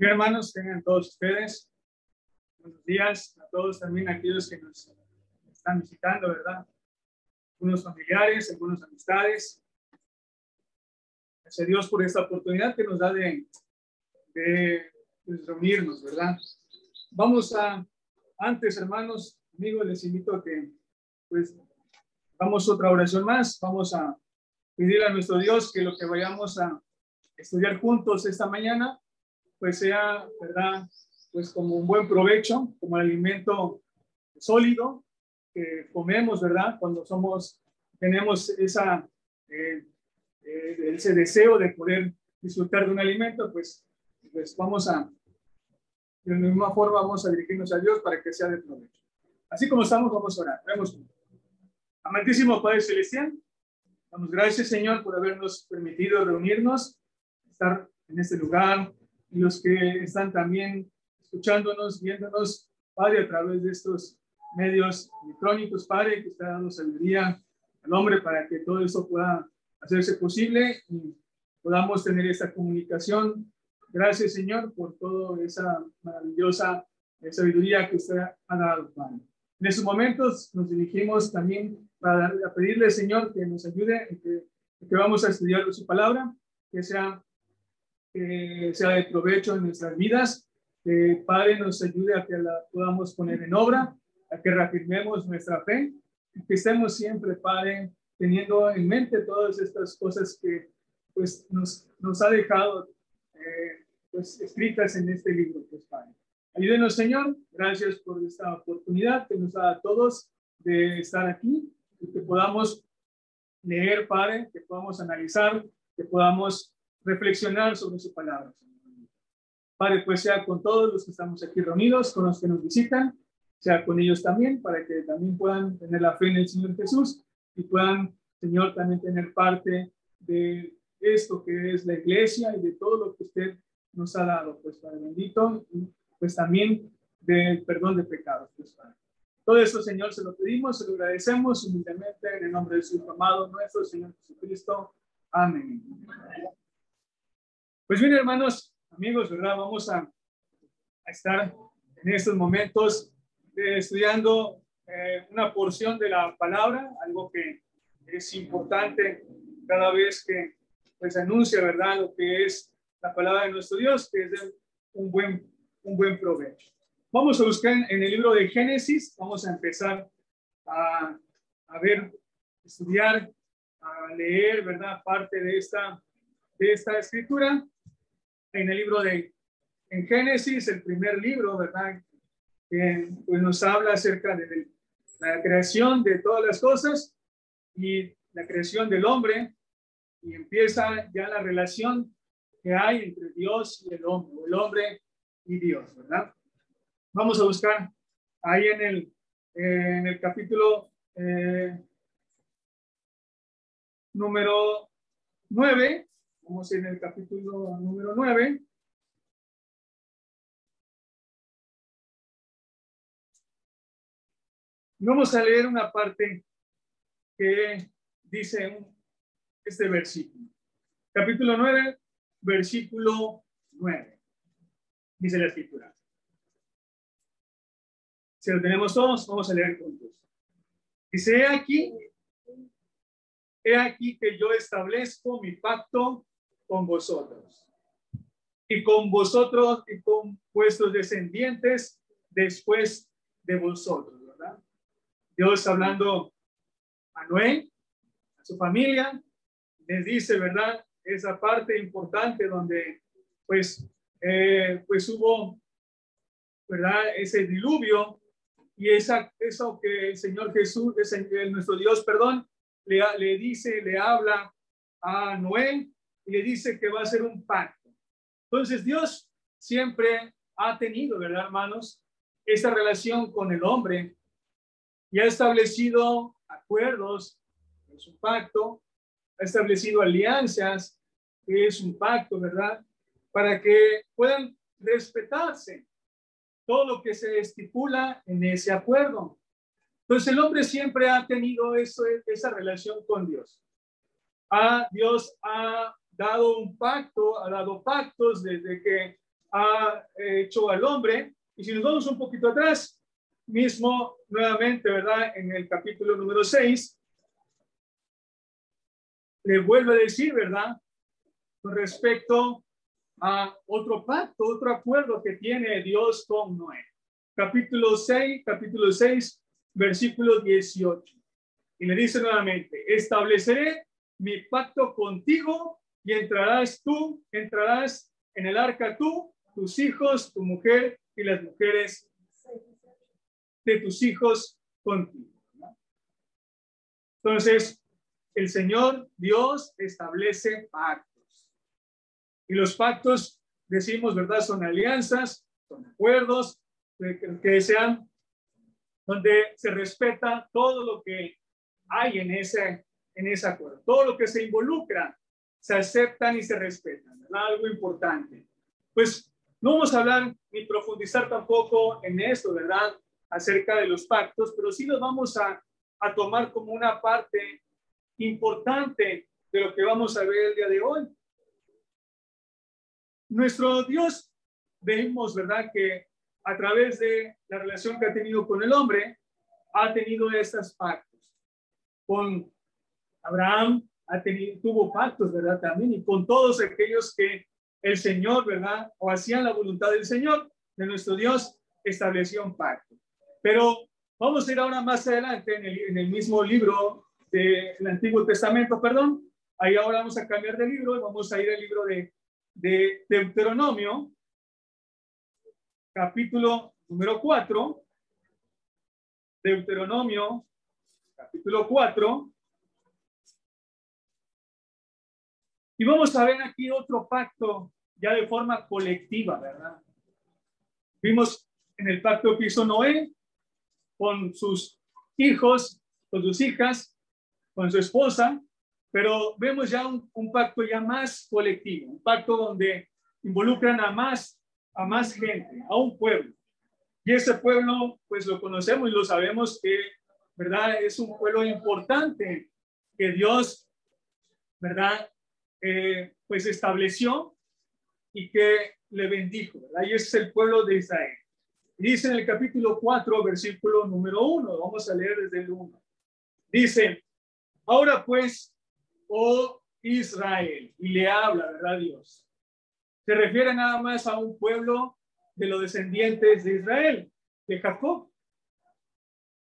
Bien, hermanos, tengan todos ustedes. Buenos días a todos también aquellos que nos están visitando, ¿verdad? Algunos familiares, algunas amistades. Gracias a Dios por esta oportunidad que nos da de, de pues, reunirnos, ¿verdad? Vamos a, antes, hermanos, amigos, les invito a que, pues, vamos otra oración más. Vamos a pedir a nuestro Dios que lo que vayamos a estudiar juntos esta mañana, pues sea, ¿verdad? Pues como un buen provecho, como el alimento sólido que comemos, ¿verdad? Cuando somos, tenemos esa, eh, eh, ese deseo de poder disfrutar de un alimento, pues, pues vamos a, de la misma forma, vamos a dirigirnos a Dios para que sea de provecho. Así como estamos, vamos a orar. Amantísimo Padre Celestial, damos gracias, Señor, por habernos permitido reunirnos, estar en este lugar, y los que están también escuchándonos, viéndonos, Padre, a través de estos medios electrónicos, Padre, que está dando sabiduría al hombre para que todo eso pueda hacerse posible y podamos tener esta comunicación. Gracias, Señor, por toda esa maravillosa sabiduría que usted ha dado, Padre. En estos momentos nos dirigimos también para pedirle, Señor, que nos ayude, que, que vamos a estudiar su palabra, que sea que sea de provecho en nuestras vidas, que Padre nos ayude a que la podamos poner en obra, a que reafirmemos nuestra fe, y que estemos siempre, Padre, teniendo en mente todas estas cosas que pues nos, nos ha dejado eh, pues escritas en este libro, pues Padre. Ayúdenos, Señor. Gracias por esta oportunidad que nos da a todos de estar aquí y que podamos leer, Padre, que podamos analizar, que podamos reflexionar sobre su palabra. Padre, pues sea con todos los que estamos aquí reunidos, con los que nos visitan, sea con ellos también, para que también puedan tener la fe en el Señor Jesús y puedan, Señor, también tener parte de esto que es la iglesia y de todo lo que usted nos ha dado, pues Padre bendito, pues también del perdón de pecados, pues Padre. Todo esto, Señor, se lo pedimos, se lo agradecemos humildemente en el nombre de su amado nuestro Señor Jesucristo. Amén. Pues bien, hermanos, amigos, ¿verdad? Vamos a, estar en estos momentos eh, estudiando eh, una porción de la palabra, algo que es importante cada vez que pues anuncia, ¿verdad? Lo que es la palabra de nuestro Dios, que es de un buen, un buen provecho. Vamos a buscar en el libro de Génesis, vamos a empezar a, a ver, estudiar, a leer, ¿verdad? Parte de esta, de esta escritura en el libro de en Génesis, el primer libro, ¿verdad? Que pues nos habla acerca de la creación de todas las cosas y la creación del hombre y empieza ya la relación que hay entre Dios y el hombre, el hombre y Dios, ¿verdad? Vamos a buscar ahí en el, en el capítulo eh, número 9, Vamos en el capítulo número 9. Vamos a leer una parte que dice este versículo. Capítulo 9, versículo 9. Dice la escritura. Si lo tenemos todos, vamos a leer juntos. Dice aquí, he aquí que yo establezco mi pacto con vosotros y con vosotros y con vuestros descendientes después de vosotros, ¿verdad? Dios hablando a Noé, a su familia, les dice, ¿verdad? Esa parte importante donde pues, eh, pues hubo, ¿verdad? Ese diluvio y esa, eso que el Señor Jesús, nuestro Dios, perdón, le, le dice, le habla a Noé le dice que va a ser un pacto. Entonces Dios siempre ha tenido, ¿verdad, hermanos? Esta relación con el hombre y ha establecido acuerdos, es un pacto, ha establecido alianzas, que es un pacto, ¿verdad? Para que puedan respetarse todo lo que se estipula en ese acuerdo. Entonces el hombre siempre ha tenido eso, esa relación con Dios. A Dios ha dado un pacto, ha dado pactos desde que ha hecho al hombre. Y si nos vamos un poquito atrás, mismo nuevamente, ¿verdad? En el capítulo número 6, le vuelve a decir, ¿verdad? Con respecto a otro pacto, otro acuerdo que tiene Dios con Noé. Capítulo 6, capítulo 6, versículo 18. Y le dice nuevamente, estableceré mi pacto contigo y entrarás tú, entrarás en el arca tú, tus hijos, tu mujer y las mujeres de tus hijos contigo. Entonces, el Señor Dios establece pactos. Y los pactos, decimos, ¿verdad? Son alianzas, son acuerdos que, sean donde se respeta todo lo que hay en ese, en ese acuerdo. Todo lo que se involucra se aceptan y se respetan. Algo importante. Pues no vamos a hablar ni profundizar tampoco en esto, ¿verdad? Acerca de los pactos, pero sí los vamos a, a tomar como una parte importante de lo que vamos a ver el día de hoy. Nuestro Dios, vemos, ¿verdad? Que a través de la relación que ha tenido con el hombre, ha tenido estas pactos. Con Abraham ha tenido, tuvo pactos, ¿verdad? También, y con todos aquellos que el Señor, ¿verdad? O hacían la voluntad del Señor, de nuestro Dios, estableció un pacto. Pero vamos a ir ahora más adelante en el, mismo libro del Antiguo Testamento, perdón. Ahí ahora vamos a cambiar de libro y vamos a ir al libro de, de Deuteronomio, capítulo número 4. Deuteronomio, capítulo 4. Y vamos a ver aquí otro pacto ya de forma colectiva, ¿verdad? Vimos en el pacto que hizo Noé con sus hijos, con sus hijas, con su esposa, pero vemos ya un, pacto ya más colectivo, un pacto donde involucran a más, a más gente, a un pueblo. Y ese pueblo, pues lo conocemos y lo sabemos que, ¿verdad? Es un pueblo importante que Dios, ¿verdad? Eh, pues estableció y que le bendijo, ¿verdad? Y ese es el pueblo de Israel. Dice en el capítulo 4, versículo número 1, vamos a leer desde el 1. Dice, ahora pues, oh Israel, y le habla, ¿verdad Dios? Se refiere nada más a un pueblo de los descendientes de Israel, de Jacob.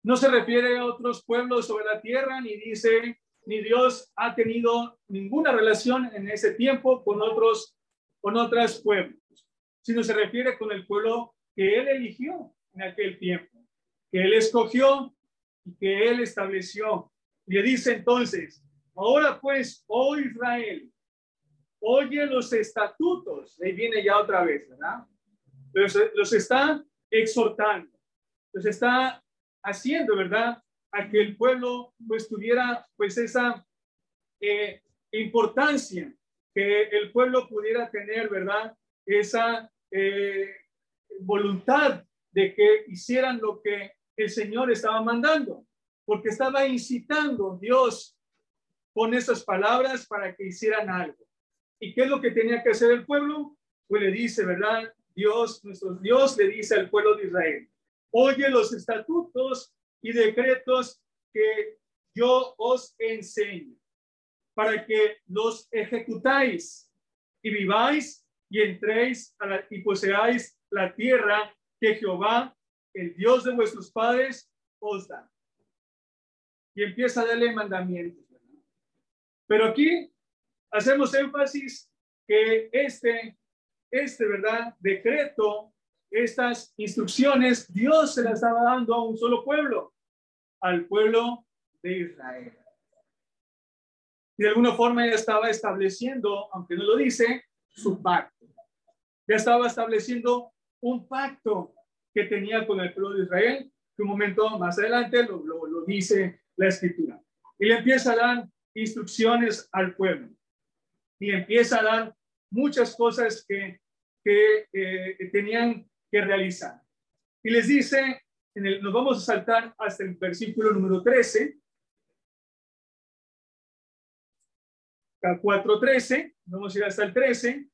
No se refiere a otros pueblos sobre la tierra, ni dice ni Dios ha tenido ninguna relación en ese tiempo con otros, con otros pueblos, sino se refiere con el pueblo que él eligió en aquel tiempo, que él escogió y que él estableció. Le dice entonces, ahora pues, oh Israel, oye los estatutos, ahí viene ya otra vez, ¿verdad? Los, los está exhortando, los está haciendo, ¿verdad? A que el pueblo pues tuviera pues esa eh, importancia, que el pueblo pudiera tener, ¿verdad? Esa eh, voluntad de que hicieran lo que el Señor estaba mandando, porque estaba incitando Dios con esas palabras para que hicieran algo. ¿Y qué es lo que tenía que hacer el pueblo? Pues le dice, ¿verdad? Dios, nuestro Dios le dice al pueblo de Israel, oye los estatutos y decretos que yo os enseño, para que los ejecutáis y viváis y entréis y poseáis la tierra que Jehová, el Dios de vuestros padres, os da. Y empieza a darle mandamientos. Pero aquí hacemos énfasis que este, este, ¿verdad? Decreto, estas instrucciones, Dios se las estaba dando a un solo pueblo al pueblo de Israel. Y de alguna forma ya estaba estableciendo, aunque no lo dice, su pacto. Ya estaba estableciendo un pacto que tenía con el pueblo de Israel, que un momento más adelante lo, lo, dice la escritura. Y le empieza a dar instrucciones al pueblo. Y empieza a dar muchas cosas que, que eh, tenían que realizar. Y les dice nos vamos a saltar hasta el versículo número 13. 4.13, vamos a ir hasta el 13,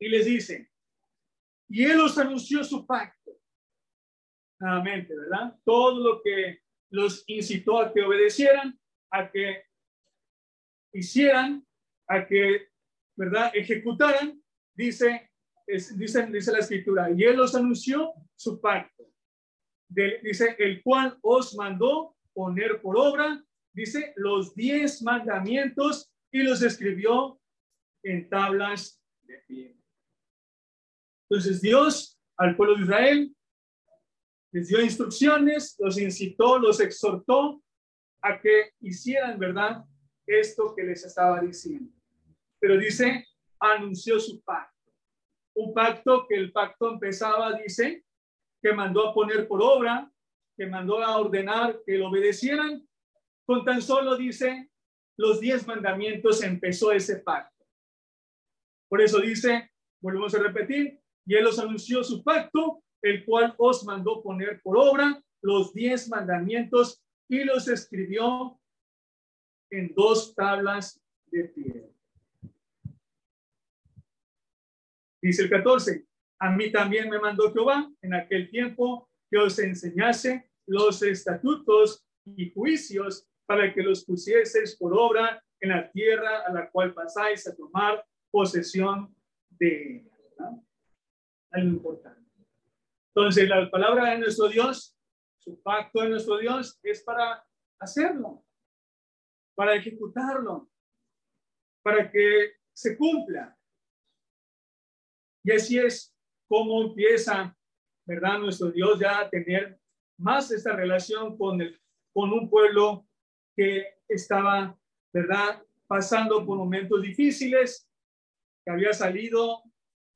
y les dice, y él los anunció su pacto. Nuevamente, ¿verdad? Todo lo que los incitó a que obedecieran, a que hicieran, a que, ¿verdad? Ejecutaran, dice, dice, dice la escritura, y él los anunció su pacto. Dice, el cual os mandó poner por obra, dice, los diez mandamientos y los escribió en tablas de piedra. Entonces Dios al pueblo de Israel les dio instrucciones, los incitó, los exhortó a que hicieran, ¿verdad? Esto que les estaba diciendo. Pero dice, anunció su pacto. Un pacto que el pacto empezaba, dice, que mandó a poner por obra, que mandó a ordenar que lo obedecieran. Con tan solo, dice, los diez mandamientos empezó ese pacto. Por eso dice, volvemos a repetir, y él os anunció su pacto, el cual os mandó poner por obra los diez mandamientos y los escribió en dos tablas de piedra. Dice el 14, a mí también me mandó Jehová en aquel tiempo que os enseñase los estatutos y juicios para que los pusieseis por obra en la tierra a la cual pasáis a tomar posesión de ella algo importante. Entonces, la palabra de nuestro Dios, su pacto de nuestro Dios es para hacerlo, para ejecutarlo, para que se cumpla. Y así es como empieza, ¿verdad? Nuestro Dios ya a tener más esta relación con, el, con un pueblo que estaba, ¿verdad? Pasando por momentos difíciles, que había salido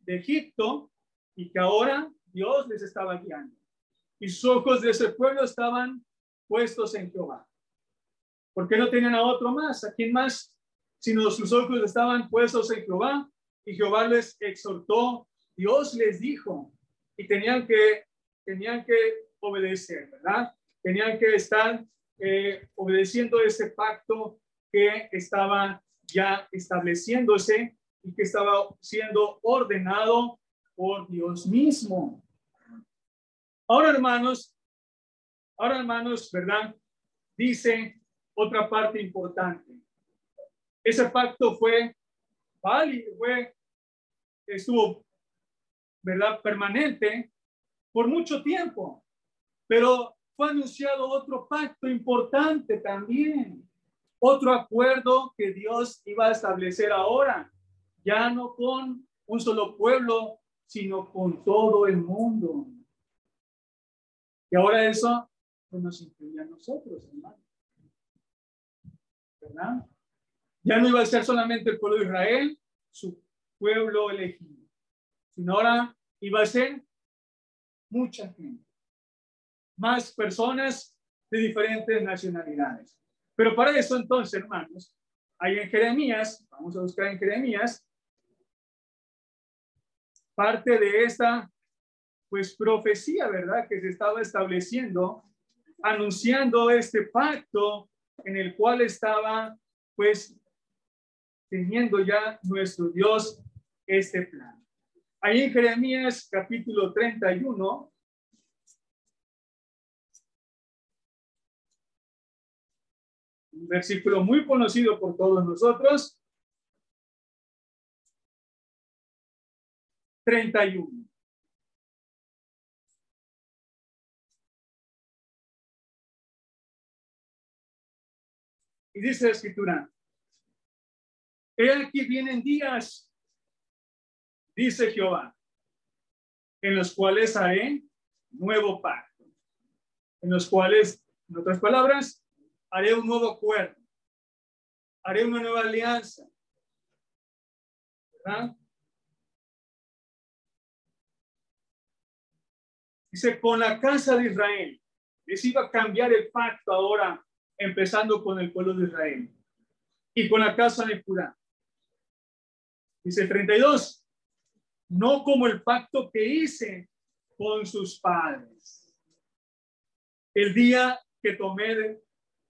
de Egipto y que ahora Dios les estaba guiando. Y sus ojos de ese pueblo estaban puestos en Jehová. Porque no tenían a otro más, a quién más, sino sus ojos estaban puestos en Jehová y Jehová les exhortó, Dios les dijo y tenían que, tenían que obedecer, ¿verdad? Tenían que estar eh, obedeciendo ese pacto que estaba ya estableciéndose y que estaba siendo ordenado por Dios mismo. Ahora, hermanos, ahora, hermanos, ¿verdad? Dice otra parte importante. Ese pacto fue válido, fue, estuvo, ¿verdad? Permanente por mucho tiempo, pero fue anunciado otro pacto importante también, otro acuerdo que Dios iba a establecer ahora, ya no con un solo pueblo, sino con todo el mundo. Y ahora eso pues, nos incluye a nosotros, hermano. ¿Verdad? Ya no iba a ser solamente el pueblo de Israel, su pueblo elegido, sino ahora iba a ser mucha gente, más personas de diferentes nacionalidades. Pero para eso entonces, hermanos, hay en Jeremías, vamos a buscar en Jeremías, parte de esta pues profecía, ¿verdad? Que se estaba estableciendo, anunciando este pacto en el cual estaba pues teniendo ya nuestro Dios este plan. Ahí en Jeremías capítulo 31, un versículo muy conocido por todos nosotros, 31. Y dice la escritura, he aquí vienen días, dice Jehová, en los cuales haré nuevo pacto, en los cuales, en otras palabras, haré un nuevo acuerdo, haré una nueva alianza, ¿verdad? Dice, con la casa de Israel. Les iba a cambiar el pacto ahora, empezando con el pueblo de Israel. Y con la casa de Judá. Dice 32. No como el pacto que hice con sus padres. El día que tomé,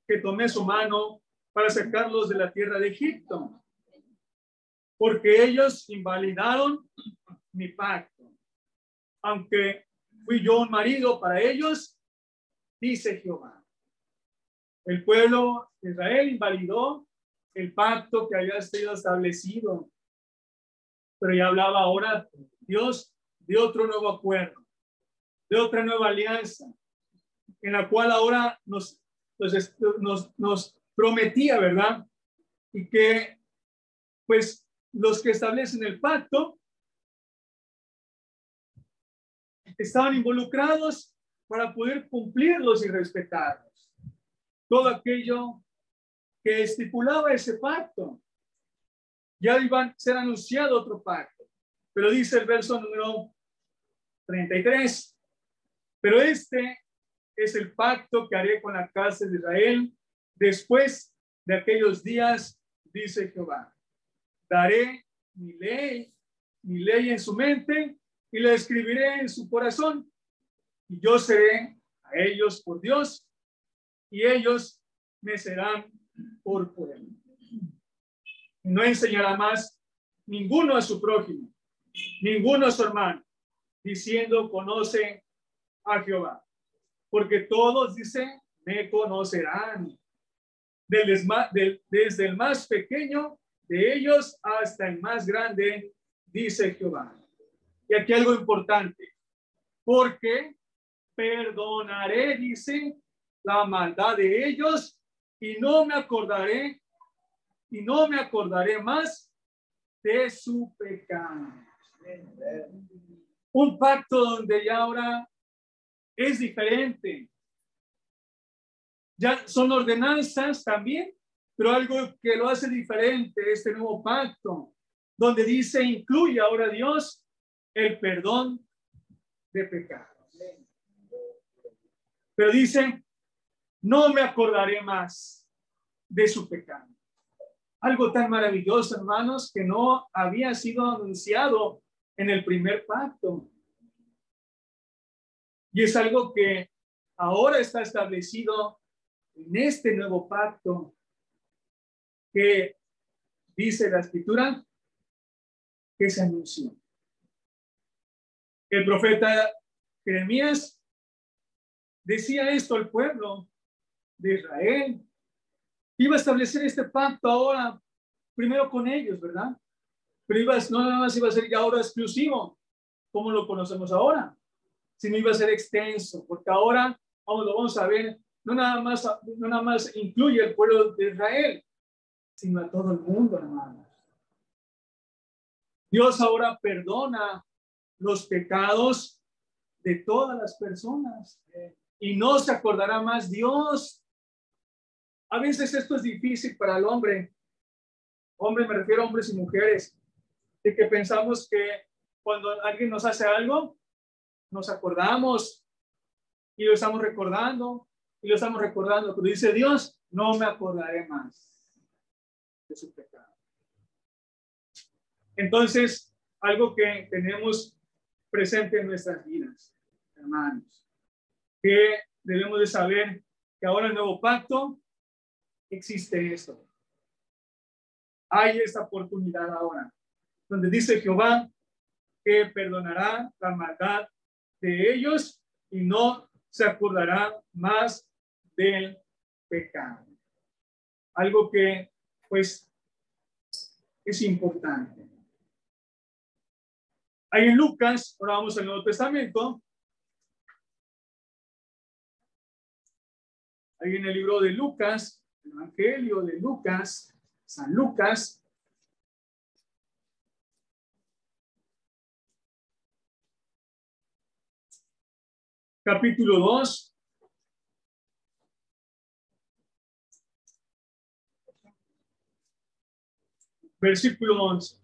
que tomé su mano para sacarlos de la tierra de Egipto. Porque ellos invalidaron mi pacto aunque fui yo un marido para ellos, dice Jehová. El pueblo de Israel invalidó el pacto que había sido establecido, pero ya hablaba ahora Dios de otro nuevo acuerdo, de otra nueva alianza, en la cual ahora nos, nos, nos prometía, ¿verdad? Y que, pues, los que establecen el pacto estaban involucrados para poder cumplirlos y respetarlos. Todo aquello que estipulaba ese pacto. Ya iba a ser anunciado otro pacto. Pero dice el verso número 33. Pero este es el pacto que haré con la casa de Israel después de aquellos días, dice Jehová. Daré mi ley, mi ley en su mente y la escribiré en su corazón. Y yo seré a ellos por Dios y ellos me serán por pueblo. No enseñará más ninguno a su prójimo, ninguno a su hermano, diciendo conoce a Jehová. Porque todos, dice, me conocerán. desde el más pequeño de ellos hasta el más grande, dice Jehová. Y aquí algo importante, porque perdonaré, dice, la maldad de ellos y no me acordaré y no me acordaré más de su pecado. Un pacto donde ya ahora es diferente. Ya son ordenanzas también, pero algo que lo hace diferente, este nuevo pacto, donde dice, incluye ahora Dios el perdón de pecados. Pero dice, no me acordaré más de su pecado. Algo tan maravilloso, hermanos, que no había sido anunciado en el primer pacto. Y es algo que ahora está establecido en este nuevo pacto que dice la escritura que se anunció el profeta Jeremías decía esto al pueblo de Israel. Iba a establecer este pacto ahora, primero con ellos, ¿verdad? Pero iba, no nada más iba a ser ya ahora exclusivo, como lo conocemos ahora, sino iba a ser extenso, porque ahora, vamos, lo vamos a ver, no nada más, no nada más incluye al pueblo de Israel, sino a todo el mundo, hermanos. Dios ahora perdona los pecados de todas las personas y no se acordará más Dios. A veces esto es difícil para el hombre. Hombre, me refiero a hombres y mujeres, de que pensamos que cuando alguien nos hace algo, nos acordamos y lo estamos recordando y lo estamos recordando, pero dice Dios, no me acordaré más de su pecado. Entonces, algo que tenemos presente en nuestras vidas, hermanos. Que debemos de saber que ahora el nuevo pacto existe esto. Hay esta oportunidad ahora, donde dice Jehová que perdonará la maldad de ellos y no se acordará más del pecado. Algo que, pues, es importante. Ahí en Lucas, ahora vamos al Nuevo Testamento. Ahí en el libro de Lucas, el Evangelio de Lucas, San Lucas. Capítulo 2. Versículo 11.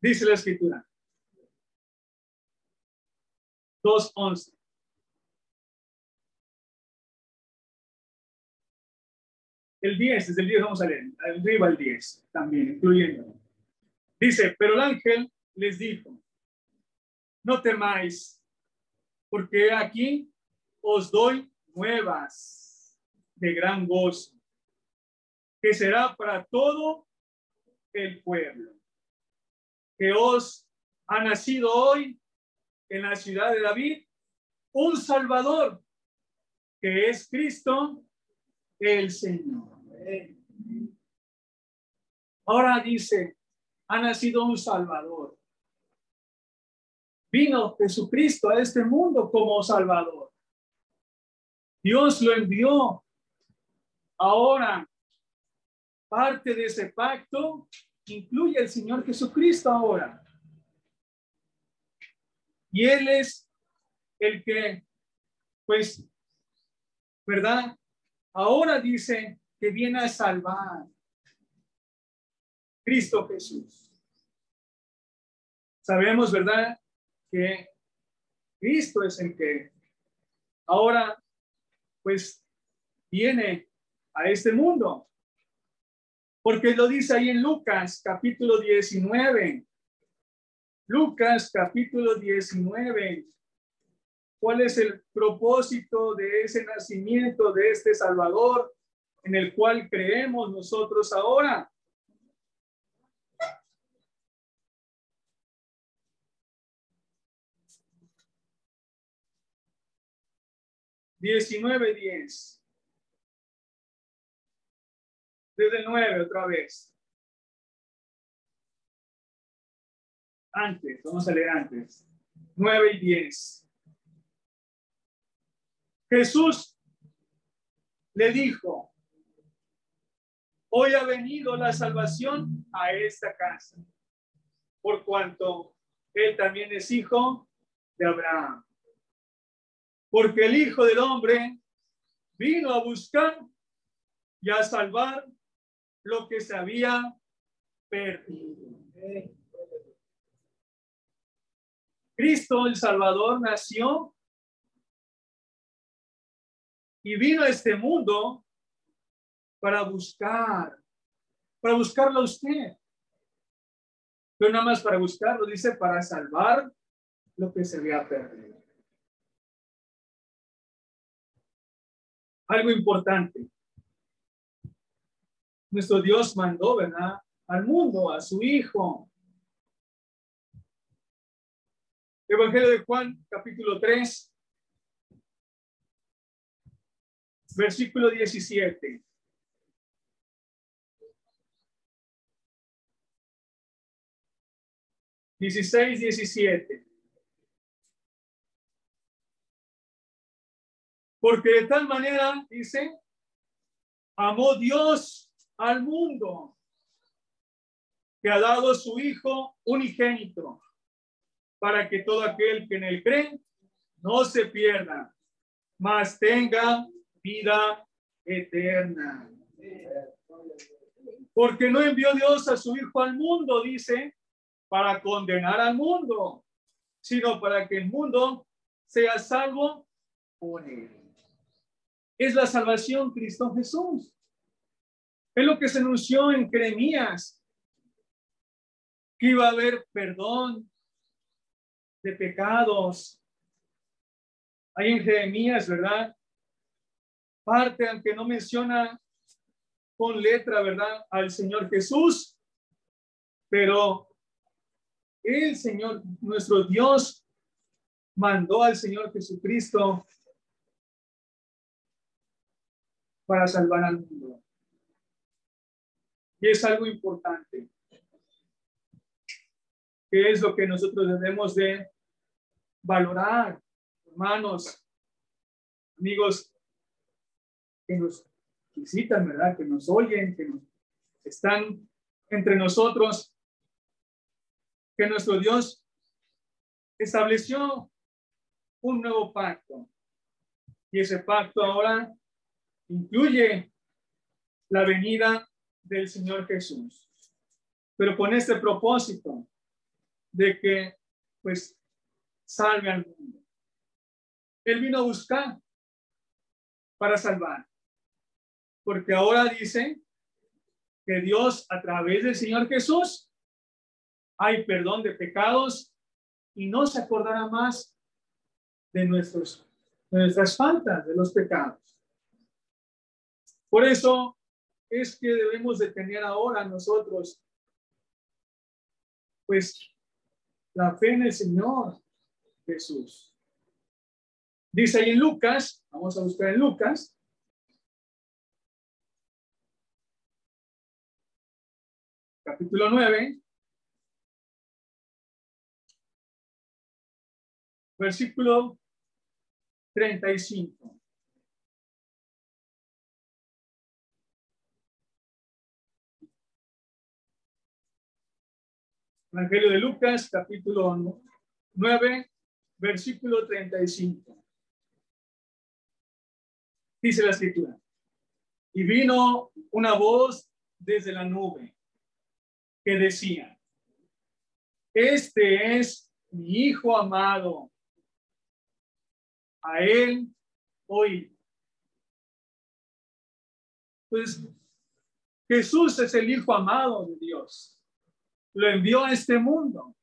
Dice la escritura. 2.11. El 10, desde el 10 vamos a leer, arriba el 10 también, incluyendo. Dice, pero el ángel les dijo, no temáis, porque aquí os doy nuevas de gran gozo, que será para todo el pueblo, que os ha nacido hoy en la ciudad de David un Salvador, que es Cristo el Señor. Ahora dice, ha nacido un Salvador. Vino Jesucristo a este mundo como Salvador. Dios lo envió. Ahora, parte de ese pacto incluye el Señor Jesucristo ahora. Y Él es el que, pues, ¿verdad? Ahora dice que viene a salvar. Cristo Jesús. Sabemos, ¿verdad? Que Cristo es el que ahora, pues, viene a este mundo. Porque lo dice ahí en Lucas capítulo 19. Lucas capítulo 19. ¿Cuál es el propósito de ese nacimiento de este Salvador en el cual creemos nosotros ahora? Diecinueve diez. Desde el nueve otra vez. Antes, vamos a leer antes. Nueve y diez. Jesús le dijo, hoy ha venido la salvación a esta casa, por cuanto él también es hijo de Abraham. Porque el Hijo del Hombre vino a buscar y a salvar lo que se había perdido. Cristo el Salvador nació y vino a este mundo para buscar, para buscarlo a usted. Pero nada más para buscarlo, dice, para salvar lo que se había perdido. Algo importante. Nuestro Dios mandó, ¿verdad? Al mundo, a su Hijo. Evangelio de Juan, capítulo 3, versículo 17. Dieciséis, diecisiete. Porque de tal manera, dice, amó Dios al mundo, que ha dado su Hijo unigénito, para que todo aquel que en él cree no se pierda, mas tenga vida eterna. Porque no envió Dios a su Hijo al mundo, dice, para condenar al mundo, sino para que el mundo sea salvo por él. Es la salvación Cristo Jesús. Es lo que se anunció en Jeremías, que iba a haber perdón de pecados. Ahí en Jeremías, ¿verdad? parte, aunque no menciona con letra, ¿verdad? Al Señor Jesús, pero el Señor, nuestro Dios, mandó al Señor Jesucristo para salvar al mundo. Y es algo importante. ¿Qué es lo que nosotros debemos de valorar, hermanos, amigos? que nos visitan, ¿verdad? Que nos oyen, que nos están entre nosotros, que nuestro Dios estableció un nuevo pacto. Y ese pacto ahora incluye la venida del Señor Jesús. Pero con este propósito de que, pues, salve al mundo. Él vino a buscar para salvar porque ahora dice que Dios a través del Señor Jesús hay perdón de pecados y no se acordará más de nuestros nuestras faltas, de los pecados. Por eso es que debemos de tener ahora nosotros, pues, la fe en el Señor Jesús. Dice ahí en Lucas, vamos a buscar en Lucas, capítulo 9, versículo 35. Evangelio de Lucas, capítulo 9, versículo 35. Dice la escritura. Y vino una voz desde la nube que decía, este es mi hijo amado, a él hoy. Pues Jesús es el hijo amado de Dios. Lo envió a este mundo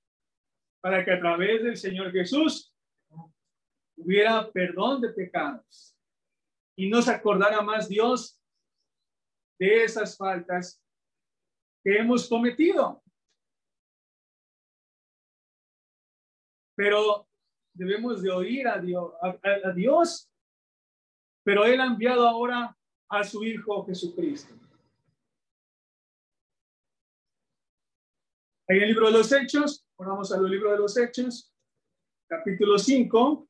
para que a través del Señor Jesús hubiera perdón de pecados y no se acordara más Dios de esas faltas que hemos cometido. Pero debemos de oír a Dios, a, Dios, pero Él ha enviado ahora a su Hijo Jesucristo. En el libro de los Hechos, vamos al libro de los Hechos, capítulo 5.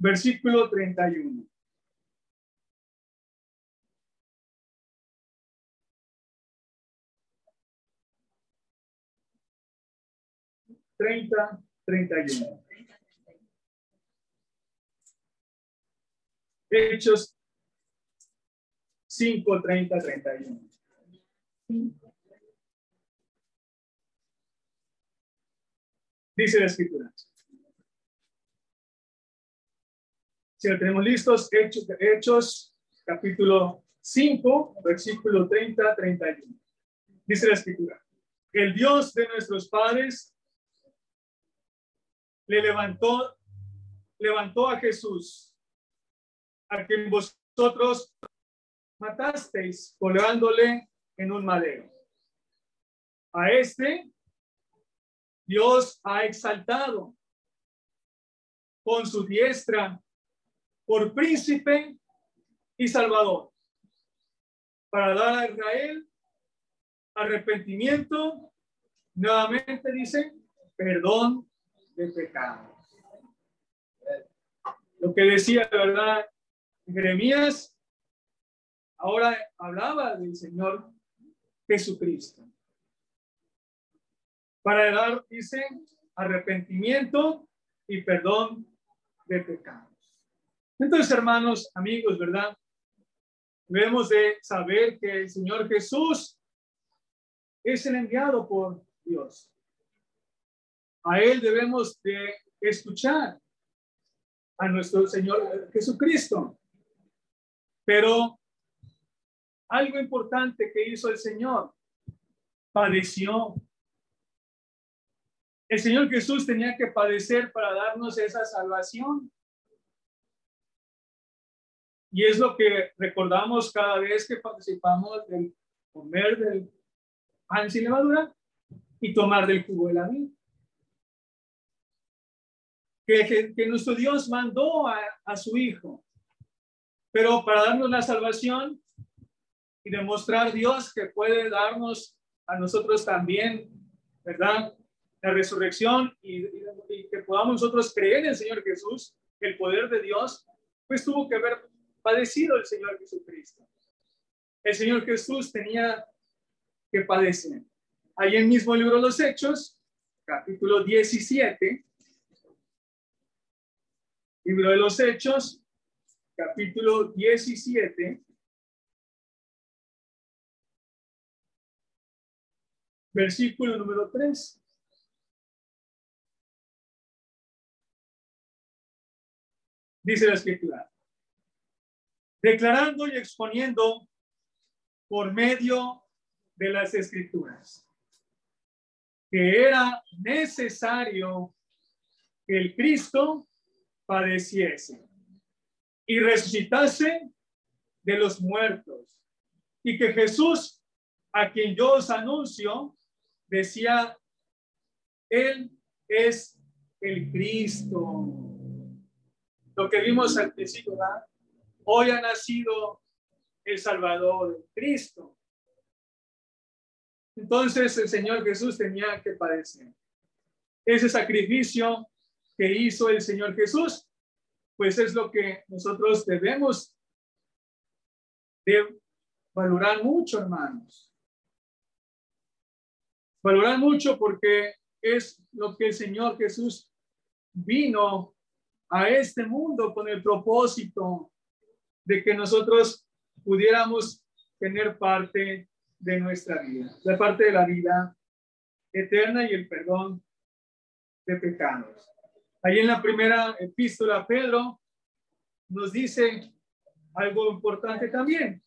Versículo 31. Treinta, treinta y uno. Hechos 5, 30, 31. Dice la escritura. Si lo tenemos listos, Hechos, Hechos capítulo 5, versículo 30, 31. Dice la escritura. El Dios de nuestros padres le levantó, levantó a Jesús, a quien vosotros matasteis colgándole en un madero. A este Dios ha exaltado con su diestra por príncipe y salvador para dar a Israel arrepentimiento, nuevamente dice, perdón de pecados. Lo que decía, ¿verdad? Jeremías ahora hablaba del Señor Jesucristo. Para dar, dice, arrepentimiento y perdón de pecados. Entonces, hermanos, amigos, ¿verdad? Debemos de saber que el Señor Jesús es el enviado por Dios. A Él debemos de escuchar a nuestro Señor Jesucristo. Pero algo importante que hizo el Señor, padeció. El Señor Jesús tenía que padecer para darnos esa salvación. Y es lo que recordamos cada vez que participamos del comer del pan sin levadura y tomar del jugo de la vida que, nuestro Dios mandó a, a su Hijo, pero para darnos la salvación y demostrar Dios que puede darnos a nosotros también, ¿verdad? La resurrección y, y, que podamos nosotros creer en el Señor Jesús, el poder de Dios, pues tuvo que haber padecido el Señor Jesucristo. El Señor Jesús tenía que padecer. Ahí en mismo libro de los Hechos, capítulo 17, Libro de los Hechos, capítulo 17. Versículo número 3. Dice la escritura. Declarando y exponiendo por medio de las escrituras, que era necesario que el Cristo padeciese y resucitase de los muertos, y que Jesús, a quien yo os anuncio, decía, Él es el Cristo. Lo que vimos al principio. Hoy ha nacido el Salvador, Cristo. Entonces el Señor Jesús tenía que padecer. Ese sacrificio que hizo el Señor Jesús, pues es lo que nosotros debemos de valorar mucho, hermanos. Valorar mucho porque es lo que el Señor Jesús vino a este mundo con el propósito de que nosotros pudiéramos tener parte de nuestra vida, la parte de la vida eterna y el perdón de pecados. Ahí en la primera epístola, Pedro nos dice algo importante también.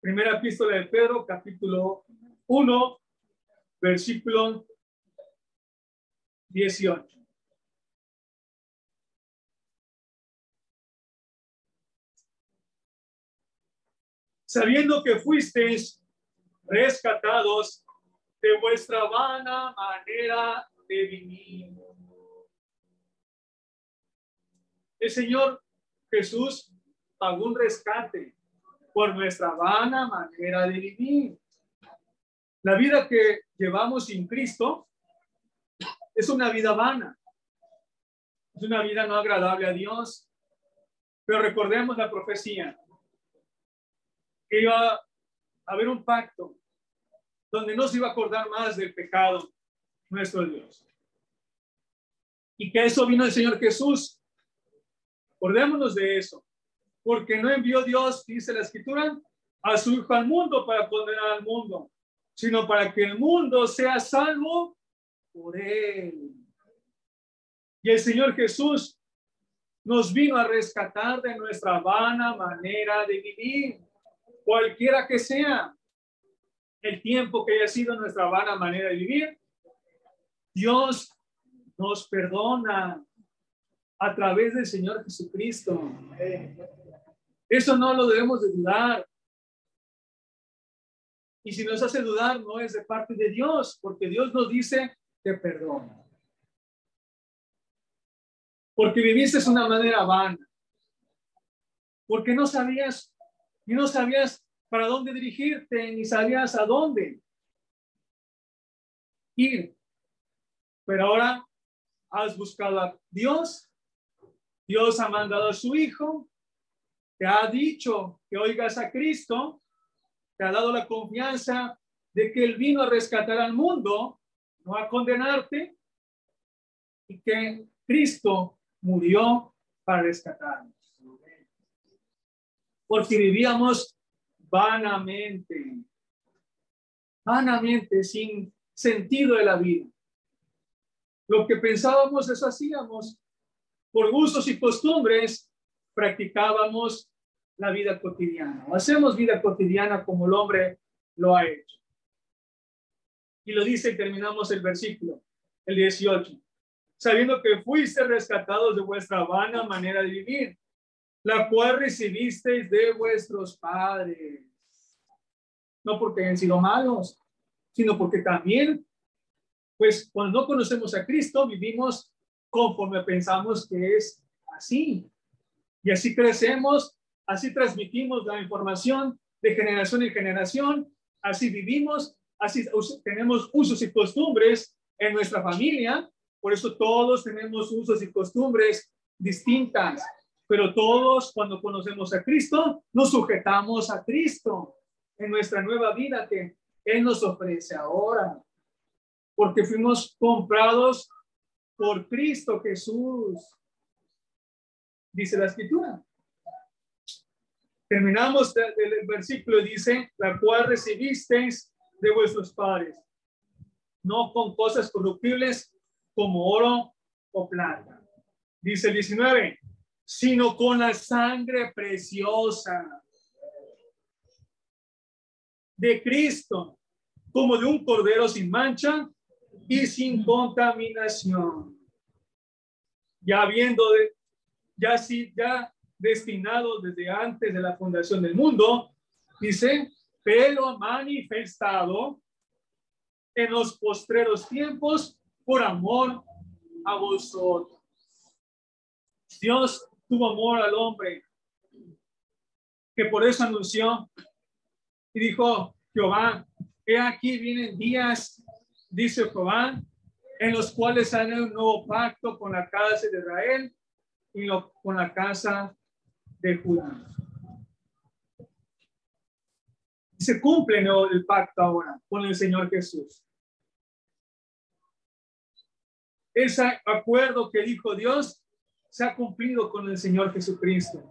Primera epístola de Pedro, capítulo 1, versículo 18. sabiendo que fuisteis rescatados de vuestra vana manera El Señor Jesús pagó un rescate por nuestra vana manera de vivir. La vida que llevamos sin Cristo es una vida vana. Es una vida no agradable a Dios. Pero recordemos la profecía iba a haber un pacto donde no se iba a acordar más del pecado nuestro Dios. Y que eso vino el Señor Jesús. Acordémonos de eso. Porque no envió Dios, dice la escritura, a su Hijo al mundo para condenar al mundo, sino para que el mundo sea salvo por él. Y el Señor Jesús nos vino a rescatar de nuestra vana manera de vivir cualquiera que sea el tiempo que haya sido nuestra vana manera de vivir, Dios nos perdona a través del Señor Jesucristo. Eso no lo debemos de dudar. Y si nos hace dudar, no es de parte de Dios, porque Dios nos dice que perdona. Porque viviste de una manera vana. Porque no sabías y no sabías para dónde dirigirte, ni sabías a dónde ir. Pero ahora has buscado a Dios, Dios ha mandado a su Hijo, te ha dicho que oigas a Cristo, te ha dado la confianza de que Él vino a rescatar al mundo, no a condenarte, y que Cristo murió para rescatarnos. Porque vivíamos vanamente, vanamente, sin sentido de la vida. Lo que pensábamos, eso hacíamos. Por gustos y costumbres, practicábamos la vida cotidiana. O hacemos vida cotidiana como el hombre lo ha hecho. Y lo dice y terminamos el versículo, el 18. Sabiendo que fuiste rescatados de vuestra vana manera de vivir la cual recibisteis de vuestros padres. No porque hayan sido malos, sino porque también, pues cuando no conocemos a Cristo, vivimos conforme pensamos que es así. Y así crecemos, así transmitimos la información de generación en generación, así vivimos, así tenemos usos y costumbres en nuestra familia, por eso todos tenemos usos y costumbres distintas pero todos cuando conocemos a Cristo, nos sujetamos a Cristo en nuestra nueva vida que Él nos ofrece ahora. Porque fuimos comprados por Cristo Jesús. Dice la escritura. Terminamos el versículo, dice, la cual recibisteis de vuestros padres, no con cosas corruptibles como oro o plata. Dice el 19, sino con la sangre preciosa de Cristo, como de un cordero sin mancha y sin contaminación. Ya habiendo, ya sí, ya destinado desde antes de la fundación del mundo, dice, pero manifestado en los postreros tiempos por amor a vosotros. Dios tuvo amor al hombre, que por eso anunció y dijo, Jehová, he aquí vienen días, dice Jehová, en los cuales haré un nuevo pacto con la casa de Israel y con la casa de Judá. Se cumple el pacto ahora con el Señor Jesús. Ese acuerdo que dijo Dios se ha cumplido con el Señor Jesucristo.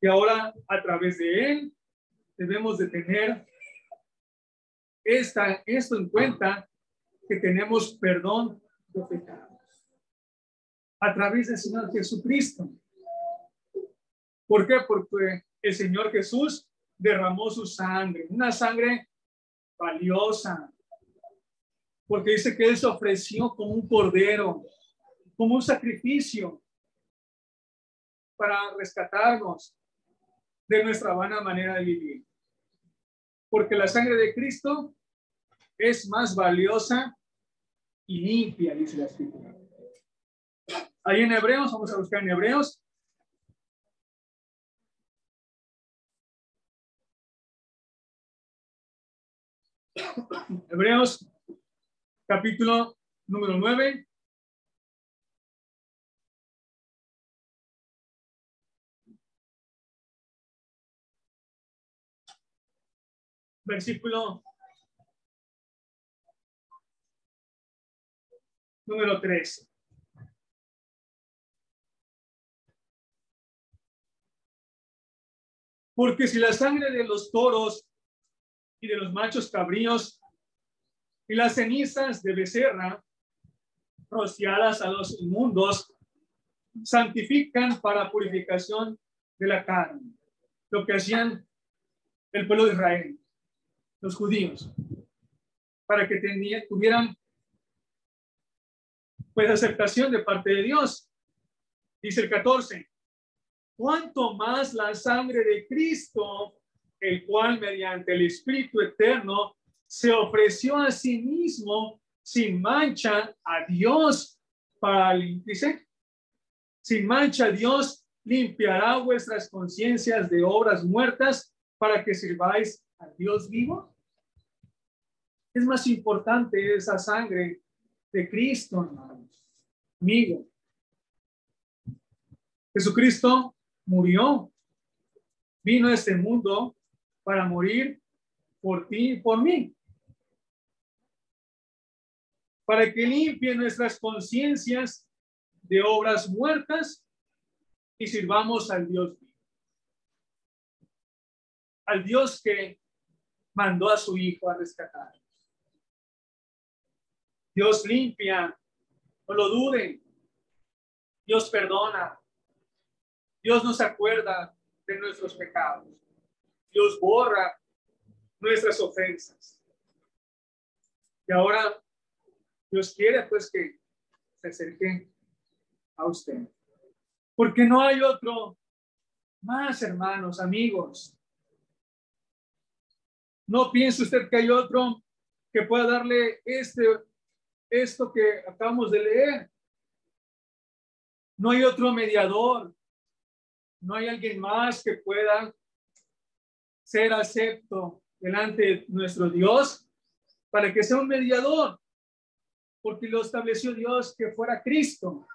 Y ahora a través de Él debemos de tener esta, esto en cuenta, que tenemos perdón de pecados. A través del Señor Jesucristo. ¿Por qué? Porque el Señor Jesús derramó su sangre, una sangre valiosa. Porque dice que Él se ofreció como un cordero, como un sacrificio para rescatarnos de nuestra vana manera de vivir. Porque la sangre de Cristo es más valiosa y limpia, dice la escritura. Ahí en Hebreos, vamos a buscar en Hebreos. Hebreos, capítulo número 9. Versículo número 3. Porque si la sangre de los toros y de los machos cabríos y las cenizas de becerra rociadas a los inmundos santifican para purificación de la carne, lo que hacían el pueblo de Israel, los judíos, para que tuvieran pues aceptación de parte de Dios. Dice el 14, cuanto más la sangre de Cristo, el cual mediante el Espíritu Eterno se ofreció a sí mismo sin mancha a Dios para dice, sin mancha Dios limpiará vuestras conciencias de obras muertas para que sirváis a Dios vivo. Es más importante esa sangre de Cristo, hermanos. Amigo. Jesucristo murió, vino a este mundo para morir por ti y por mí. Para que limpie nuestras conciencias de obras muertas y sirvamos al Dios. Al Dios que mandó a su Hijo a rescatar. Dios limpia, no lo duden. Dios perdona. Dios nos acuerda de nuestros pecados. Dios borra nuestras ofensas. Y ahora Dios quiere pues que se acerque a usted. Porque no hay otro más, hermanos, amigos. No piense usted que hay otro que pueda darle este esto que acabamos de leer. No hay otro mediador. No hay alguien más que pueda ser acepto delante de nuestro Dios para que sea un mediador, porque lo estableció Dios que fuera Cristo.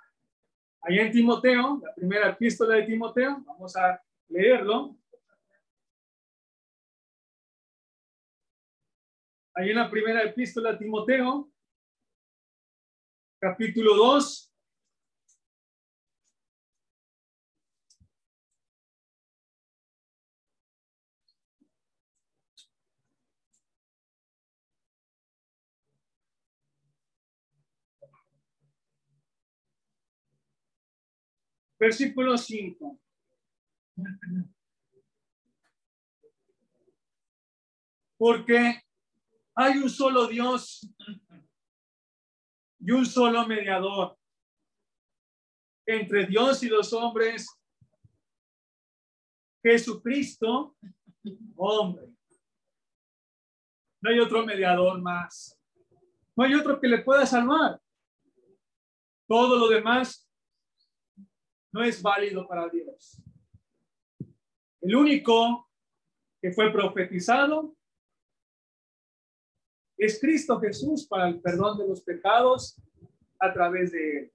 Allá en Timoteo, la primera epístola de Timoteo, vamos a leerlo. Ahí en la primera epístola de Timoteo, capítulo 2. Versículo 5. Porque hay un solo Dios y un solo mediador entre Dios y los hombres, Jesucristo, hombre. No hay otro mediador más. No hay otro que le pueda salvar. Todo lo demás no es válido para Dios. El único que fue profetizado es Cristo Jesús para el perdón de los pecados a través de él.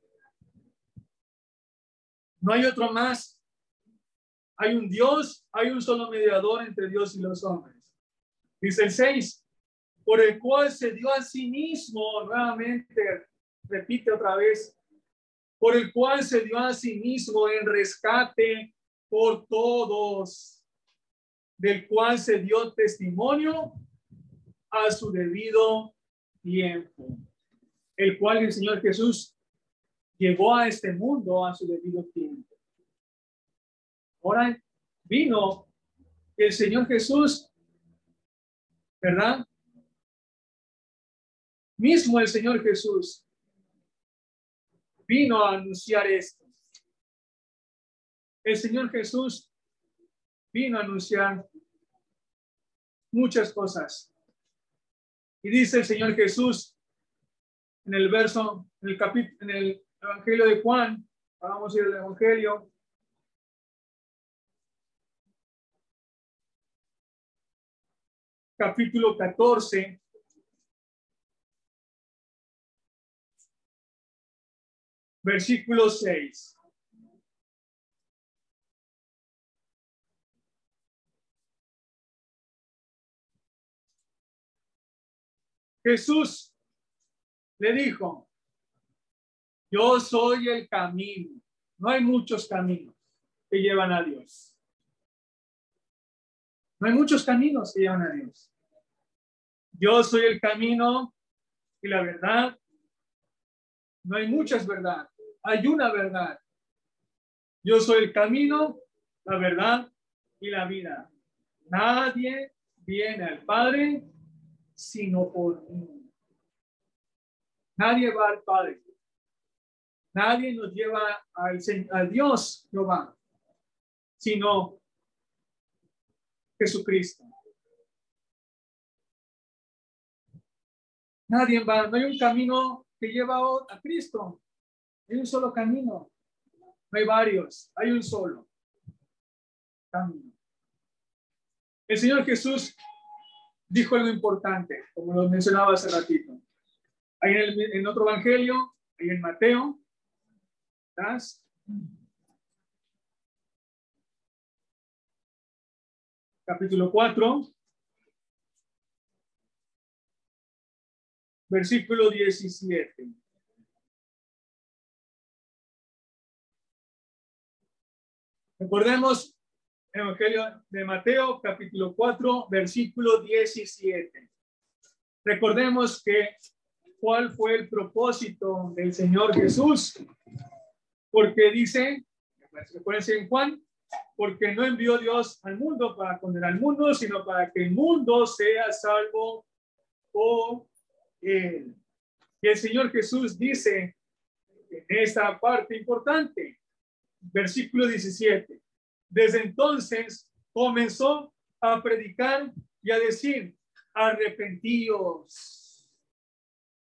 No hay otro más. Hay un Dios, hay un solo mediador entre Dios y los hombres. Dice el 6, por el cual se dio a sí mismo, nuevamente, repite otra vez, por el cual se dio a sí mismo en rescate por todos, del cual se dio testimonio a su debido tiempo, el cual el Señor Jesús llevó a este mundo a su debido tiempo. Ahora vino el Señor Jesús, ¿verdad? Mismo el Señor Jesús vino a anunciar esto. El Señor Jesús vino a anunciar muchas cosas. Y dice el Señor Jesús en el verso, en el capítulo, en el Evangelio de Juan, vamos a ir al Evangelio. Capítulo 14. Versículo 6. Jesús le dijo, yo soy el camino. No hay muchos caminos que llevan a Dios. No hay muchos caminos que llevan a Dios. Yo soy el camino y la verdad. No hay muchas verdades. Hay una verdad. Yo soy el camino, la verdad y la vida. Nadie viene al Padre sino por mí. Nadie va al Padre Nadie nos lleva al, al Dios Jehová, sino Jesucristo. Nadie va, no hay un camino que lleva a Cristo. Hay un solo camino. No hay varios, hay un solo camino. El Señor Jesús dijo algo importante, como lo mencionaba hace ratito. Hay en, el, en otro evangelio, ahí en Mateo, Capítulo 4. Versículo 17. Recordemos Evangelio de Mateo, capítulo 4, versículo 17. Recordemos que cuál fue el propósito del Señor Jesús porque dice, recuerden en Juan, porque no envió Dios al mundo para condenar al mundo, sino para que el mundo sea salvo por él. Y el Señor Jesús dice en esta parte importante, versículo 17, desde entonces comenzó a predicar y a decir, arrepentíos.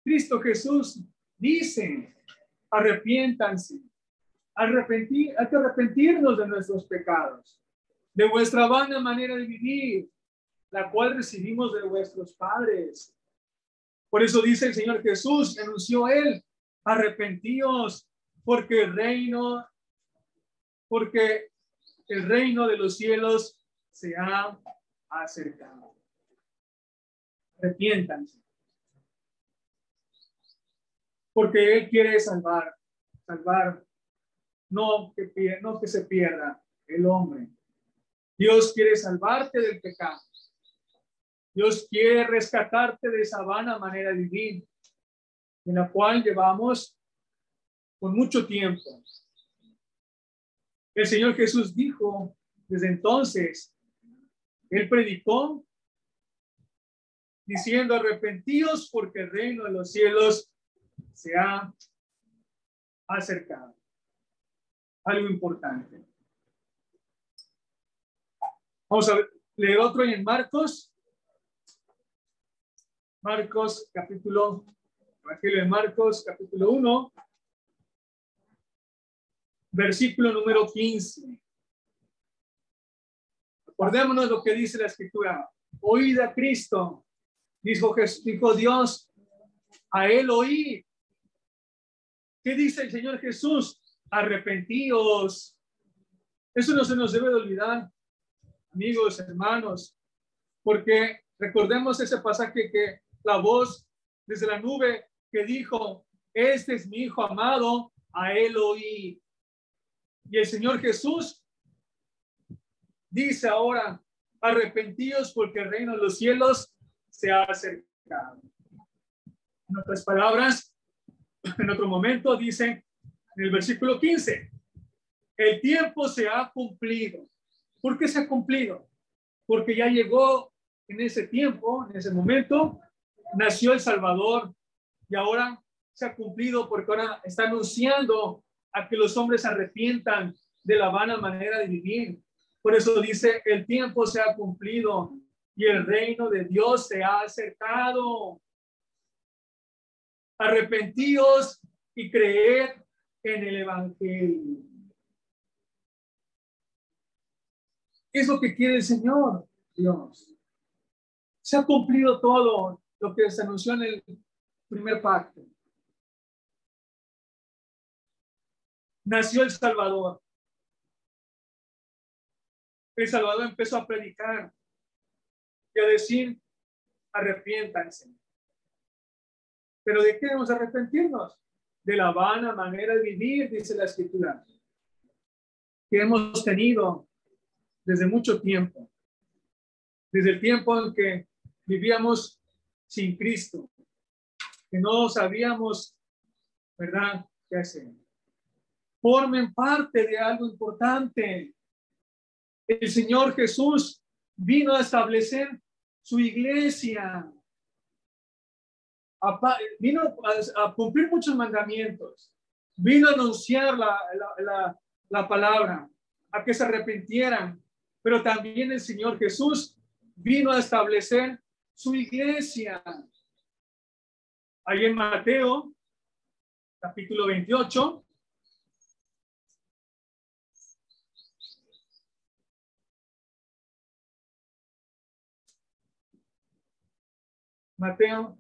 Cristo Jesús dice, arrepiéntanse arrepentir, hay que arrepentirnos de nuestros pecados, de vuestra vana manera de vivir, la cual recibimos de vuestros padres. Por eso dice el Señor Jesús, anunció él, arrepentíos, porque el reino, porque el reino de los cielos se ha acercado. Arrepiéntanse. Porque Él quiere salvar, salvar no que, no que se pierda el hombre. Dios quiere salvarte del pecado. Dios quiere rescatarte de esa vana manera de vivir, en la cual llevamos por mucho tiempo. El Señor Jesús dijo desde entonces, Él predicó diciendo arrepentidos porque el reino de los cielos se ha acercado. Algo importante. Vamos a leer otro en Marcos. Marcos capítulo, Evangelio de Marcos capítulo 1, versículo número 15. Acordémonos lo que dice la escritura. Oíd a Cristo, dijo, dijo Dios, a él oí. ¿Qué dice el Señor Jesús? Arrepentíos. Eso no se nos debe de olvidar amigos, hermanos, porque recordemos ese pasaje que la voz desde la nube que dijo, este es mi hijo amado, a él oí. Y el Señor Jesús dice ahora, arrepentidos porque el reino de los cielos se ha acercado. En otras palabras, en otro momento dice en el versículo 15, el tiempo se ha cumplido. ¿Por qué se ha cumplido? Porque ya llegó en ese tiempo, en ese momento, nació el Salvador y ahora se ha cumplido porque ahora está anunciando a que los hombres se arrepientan de la vana manera de vivir. Por eso dice, el tiempo se ha cumplido y el reino de Dios se ha acercado. Arrepentíos y creed en el Evangelio. ¿Qué es lo que quiere el Señor? Dios. Se ha cumplido todo lo que se anunció en el primer pacto. Nació el Salvador. El Salvador empezó a predicar y a decir, arrepiéntanse. Pero ¿de qué debemos arrepentirnos? De la vana manera de vivir, dice la escritura, que hemos tenido desde mucho tiempo, desde el tiempo en que vivíamos sin Cristo, que no sabíamos, ¿verdad?, qué hacer. Formen parte de algo importante. El Señor Jesús vino a establecer su iglesia, vino a, cumplir muchos mandamientos, vino a anunciar la, la, la palabra, a que se arrepintieran, pero también el Señor Jesús vino a establecer su iglesia. Ahí en Mateo, capítulo 28. Mateo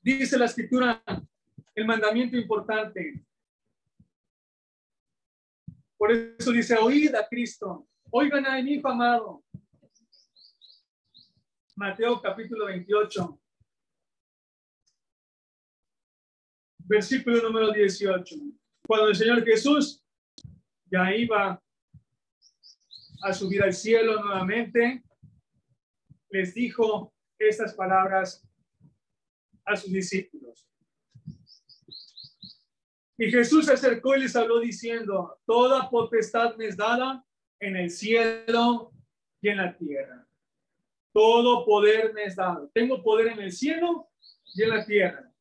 dice la escritura, el mandamiento importante. Por eso dice, oíd a Cristo, oigan a mi hijo amado. Mateo capítulo 28, versículo número 18. Cuando el Señor Jesús ya iba a subir al cielo nuevamente, les dijo estas palabras a sus discípulos. Y Jesús se acercó y les habló diciendo, toda potestad me es dada en el cielo y en la tierra. Todo poder me es dado. Tengo poder en el cielo y en la tierra.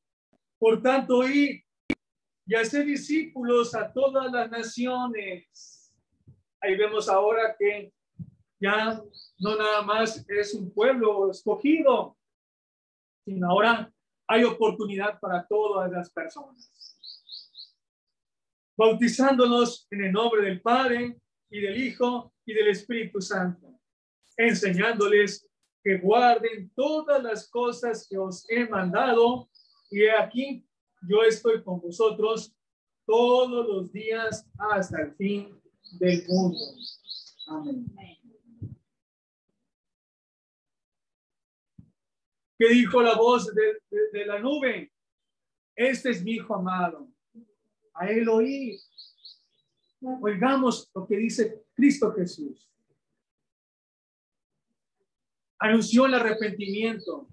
Por tanto, y y hacer discípulos a todas las naciones. Ahí vemos ahora que ya no nada más es un pueblo escogido, sino ahora hay oportunidad para todas las personas. Bautizándolos en el nombre del Padre y del Hijo y del Espíritu Santo, enseñándoles que guarden todas las cosas que os he mandado y aquí yo estoy con vosotros todos los días hasta el fin del mundo. Amén. ¿Qué dijo la voz de, la nube? Este es mi hijo amado. A él oí. Oigamos lo que dice Cristo Jesús. Anunció el arrepentimiento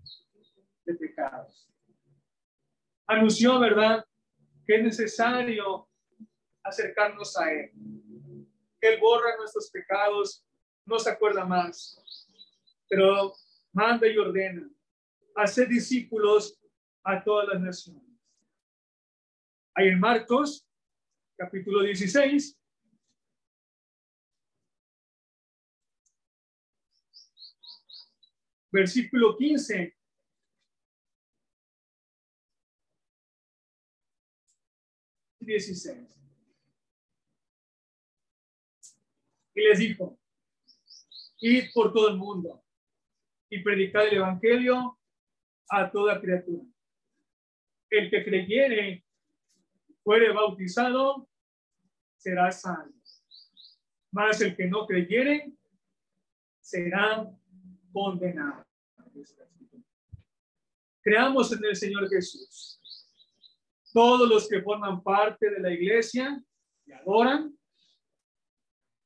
de pecados. Anunció, ¿verdad? Que es necesario acercarnos a Él. Él borra nuestros pecados, no se acuerda más, pero manda y ordena, hacer discípulos a todas las naciones. Hay en Marcos, capítulo 16, versículo 15. Dieciséis. Y les dijo, id por todo el mundo y predicad el evangelio a toda criatura. El que creyere, fuere bautizado, será salvo. Mas el que no creyere, será condenado. Creamos en el Señor Jesús. Todos los que forman parte de la iglesia y adoran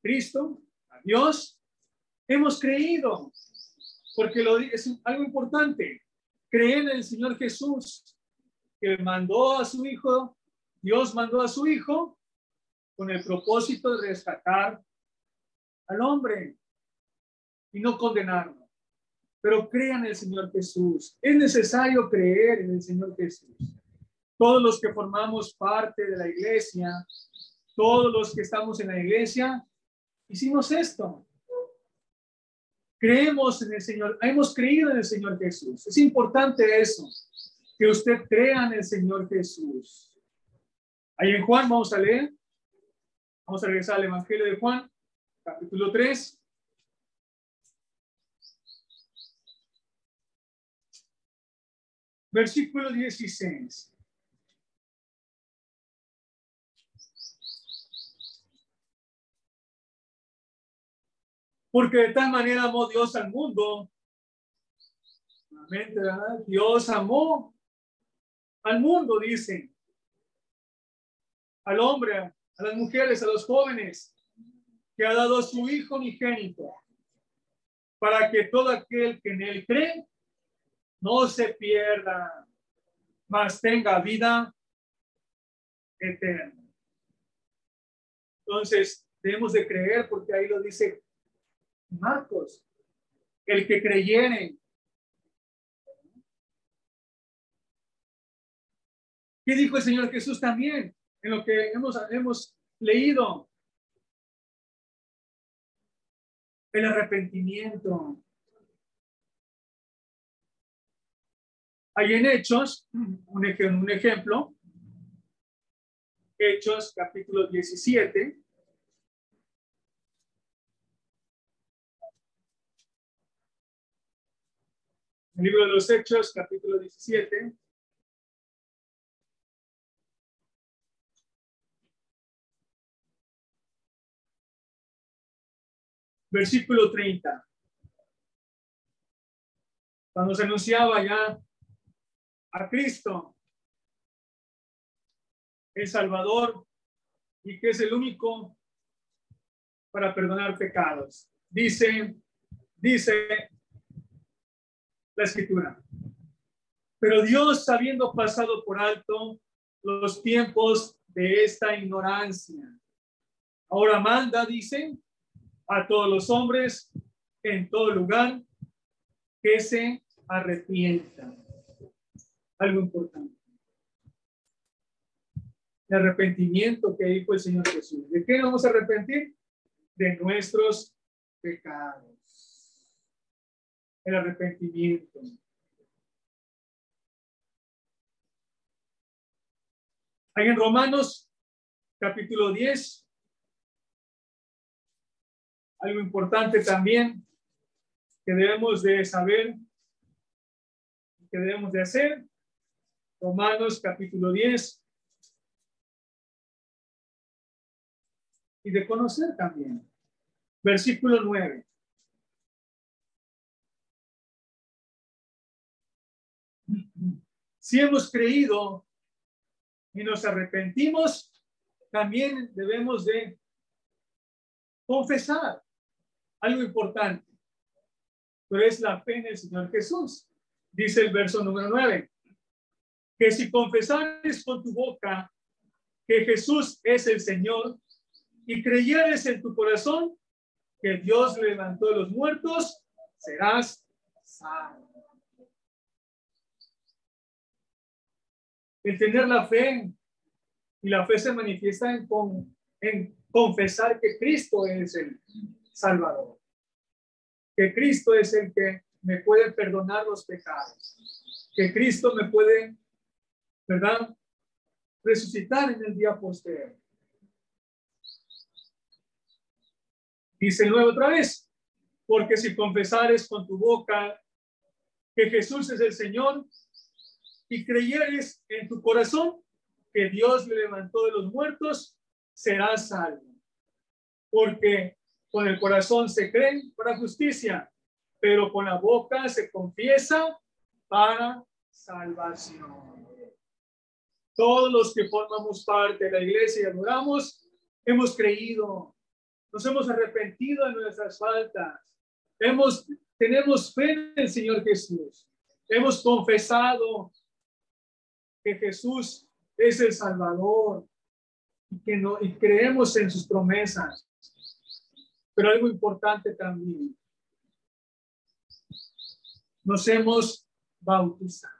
Cristo, a Dios, hemos creído, porque lo, es algo importante. Creer en el Señor Jesús, que mandó a su Hijo, Dios mandó a su Hijo con el propósito de rescatar al hombre y no condenarlo. Pero crean en el Señor Jesús. Es necesario creer en el Señor Jesús. Todos los que formamos parte de la iglesia, todos los que estamos en la iglesia, hicimos esto. Creemos en el Señor, hemos creído en el Señor Jesús. Es importante eso, que usted crea en el Señor Jesús. Ahí en Juan vamos a leer, vamos a regresar al Evangelio de Juan, capítulo 3. Versículo 16. Porque de tal manera amó Dios al mundo. Dios amó al mundo, dice. Al hombre, a las mujeres, a los jóvenes, que ha dado su Hijo unigénito, para que todo aquel que en él cree no se pierda, mas tenga vida eterna. Entonces, debemos de creer porque ahí lo dice Marcos, el que creyere. ¿Qué dijo el Señor Jesús también en lo que hemos, hemos leído? El arrepentimiento. Hay en Hechos, un, ejemplo, Hechos capítulo 17, Libro de los Hechos, capítulo 17. Versículo 30. Cuando se anunciaba ya a Cristo, el Salvador, y que es el único para perdonar pecados. Dice, dice la escritura. Pero Dios, habiendo pasado por alto los tiempos de esta ignorancia, ahora manda, dice, a todos los hombres en todo lugar que se arrepientan. Algo importante. El arrepentimiento que dijo el Señor Jesús. ¿De qué vamos a arrepentir? De nuestros pecados el arrepentimiento. Hay en Romanos capítulo 10 algo importante también que debemos de saber, que debemos de hacer. Romanos capítulo 10. Y de conocer también. Versículo 9. Si hemos creído y nos arrepentimos, también debemos de confesar algo importante, pero es la fe en el Señor Jesús. Dice el verso número 9, que si confesares con tu boca que Jesús es el Señor y creyeres en tu corazón que Dios levantó de los muertos, serás salvo. El tener la fe y la fe se manifiesta en, en confesar que Cristo es el Salvador, que Cristo es el que me puede perdonar los pecados, que Cristo me puede, ¿verdad? Resucitar en el día posterior. Dice luego otra vez, porque si confesares con tu boca que Jesús es el Señor y creyeres en tu corazón que Dios le levantó de los muertos, serás salvo. Porque con el corazón se cree para justicia, pero con la boca se confiesa para salvación. Todos los que formamos parte de la iglesia y adoramos, hemos creído, nos hemos arrepentido de nuestras faltas, hemos, tenemos fe en el Señor Jesús, hemos confesado que Jesús es el Salvador y que no, y creemos en sus promesas. Pero algo importante también, nos hemos bautizado.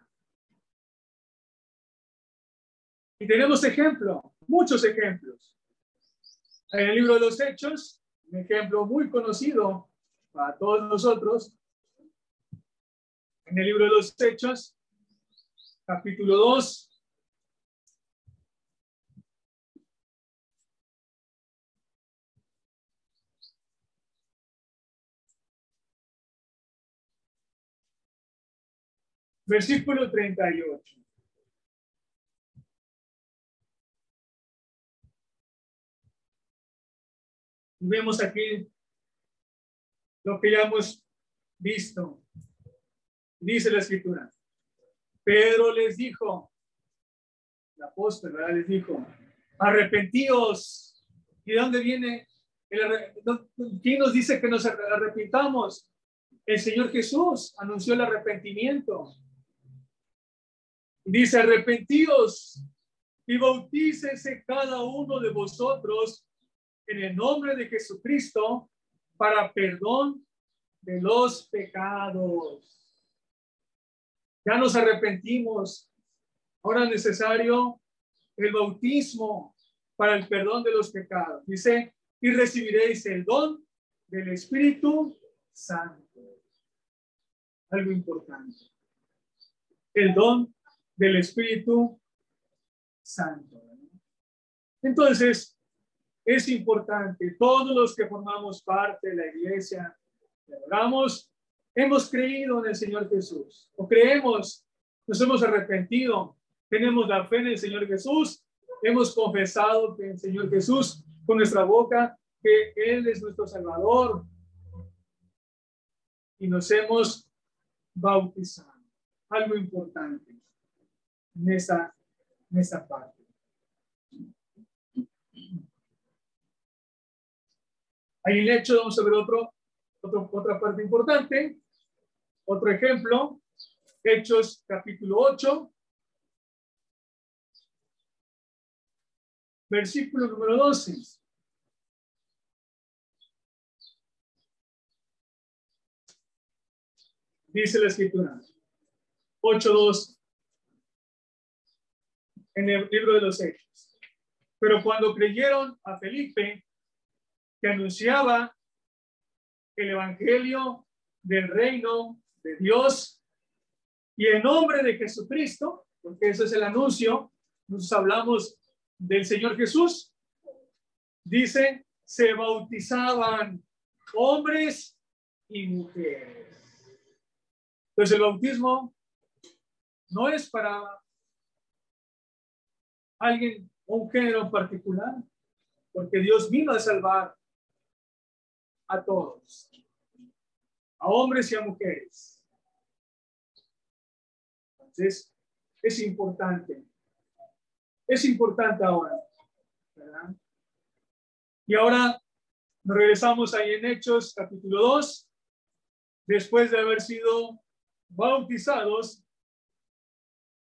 Y tenemos ejemplos, muchos ejemplos. En el libro de los Hechos, un ejemplo muy conocido para todos nosotros, en el libro de los Hechos, capítulo 2, Versículo 38. Vemos aquí lo que ya hemos visto. Dice la escritura. Pedro les dijo, el apóstol les dijo, arrepentíos. ¿Y de dónde viene? El, ¿Quién nos dice que nos arrepintamos? El Señor Jesús anunció el arrepentimiento. Dice, arrepentíos y bautícese cada uno de vosotros en el nombre de Jesucristo para perdón de los pecados. Ya nos arrepentimos. Ahora es necesario el bautismo para el perdón de los pecados. Dice, y recibiréis el don del Espíritu Santo. Algo importante. El don del Espíritu Santo. Entonces, es importante, todos los que formamos parte de la iglesia, oramos, hemos creído en el Señor Jesús, o creemos, nos hemos arrepentido, tenemos la fe en el Señor Jesús, hemos confesado que el Señor Jesús con nuestra boca, que Él es nuestro Salvador, y nos hemos bautizado. Algo importante en esa, en esa parte. Ahí en hecho vamos a ver otro, otro, otra parte importante. Otro ejemplo, Hechos capítulo 8, versículo número 12. Dice la escritura, 8.2 en el libro de los Hechos. Pero cuando creyeron a Felipe, que anunciaba el Evangelio del reino de Dios y en nombre de Jesucristo, porque ese es el anuncio, nos hablamos del Señor Jesús, dice, se bautizaban hombres y mujeres. Entonces el bautismo no es para alguien o un género particular, porque Dios vino a salvar a todos, a hombres y a mujeres. Entonces, es importante. Es importante ahora. Y ahora nos regresamos ahí en Hechos capítulo 2, después de haber sido bautizados,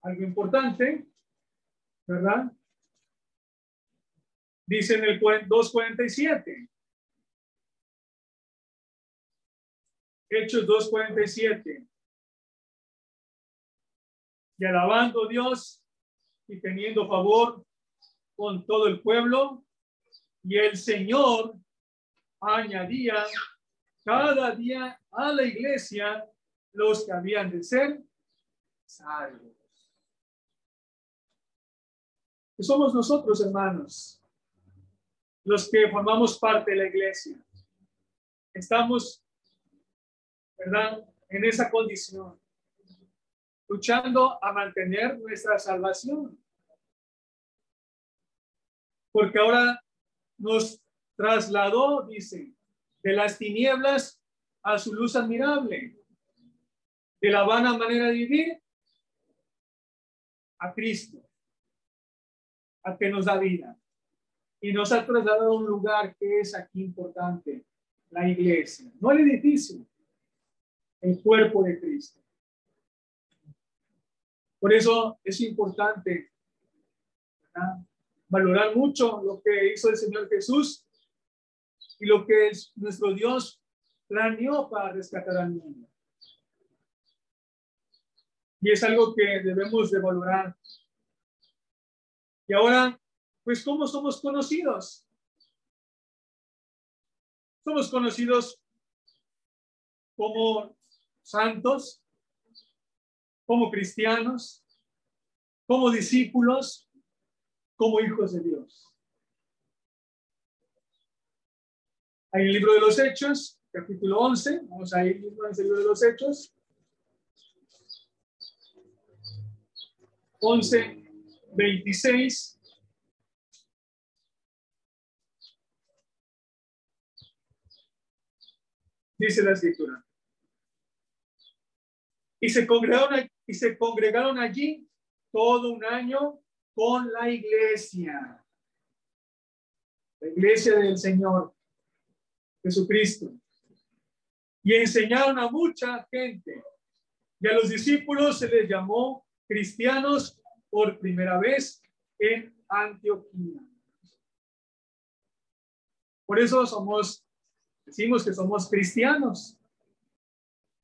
algo importante, ¿verdad? Dice en el 2.47. Hechos 2.47. Y alabando a Dios y teniendo favor con todo el pueblo, y el Señor añadía cada día a la iglesia los que habían de ser salvos. somos nosotros, hermanos, los que formamos parte de la iglesia. Estamos, ¿verdad? En esa condición, luchando a mantener nuestra salvación. Porque ahora nos trasladó, dice, de las tinieblas a su luz admirable, de la vana manera de vivir a Cristo, a que nos da vida. Y nos ha trasladado a un lugar que es aquí importante, la iglesia, no el edificio, el cuerpo de Cristo. Por eso es importante valorar mucho lo que hizo el Señor Jesús y lo que es nuestro Dios planeó para rescatar al mundo. Y es algo que debemos de valorar. Y ahora, pues, ¿cómo somos conocidos? Somos conocidos como santos, como cristianos, como discípulos, como hijos de Dios. En el libro de los Hechos, capítulo 11, vamos a ir mismo el libro de los Hechos. 11, 26. Dice la escritura. Y se congregaron, y se congregaron allí todo un año con la iglesia. La iglesia del Señor Jesucristo. Y enseñaron a mucha gente. Y a los discípulos se les llamó cristianos por primera vez en Antioquía. Por eso somos, decimos que somos cristianos,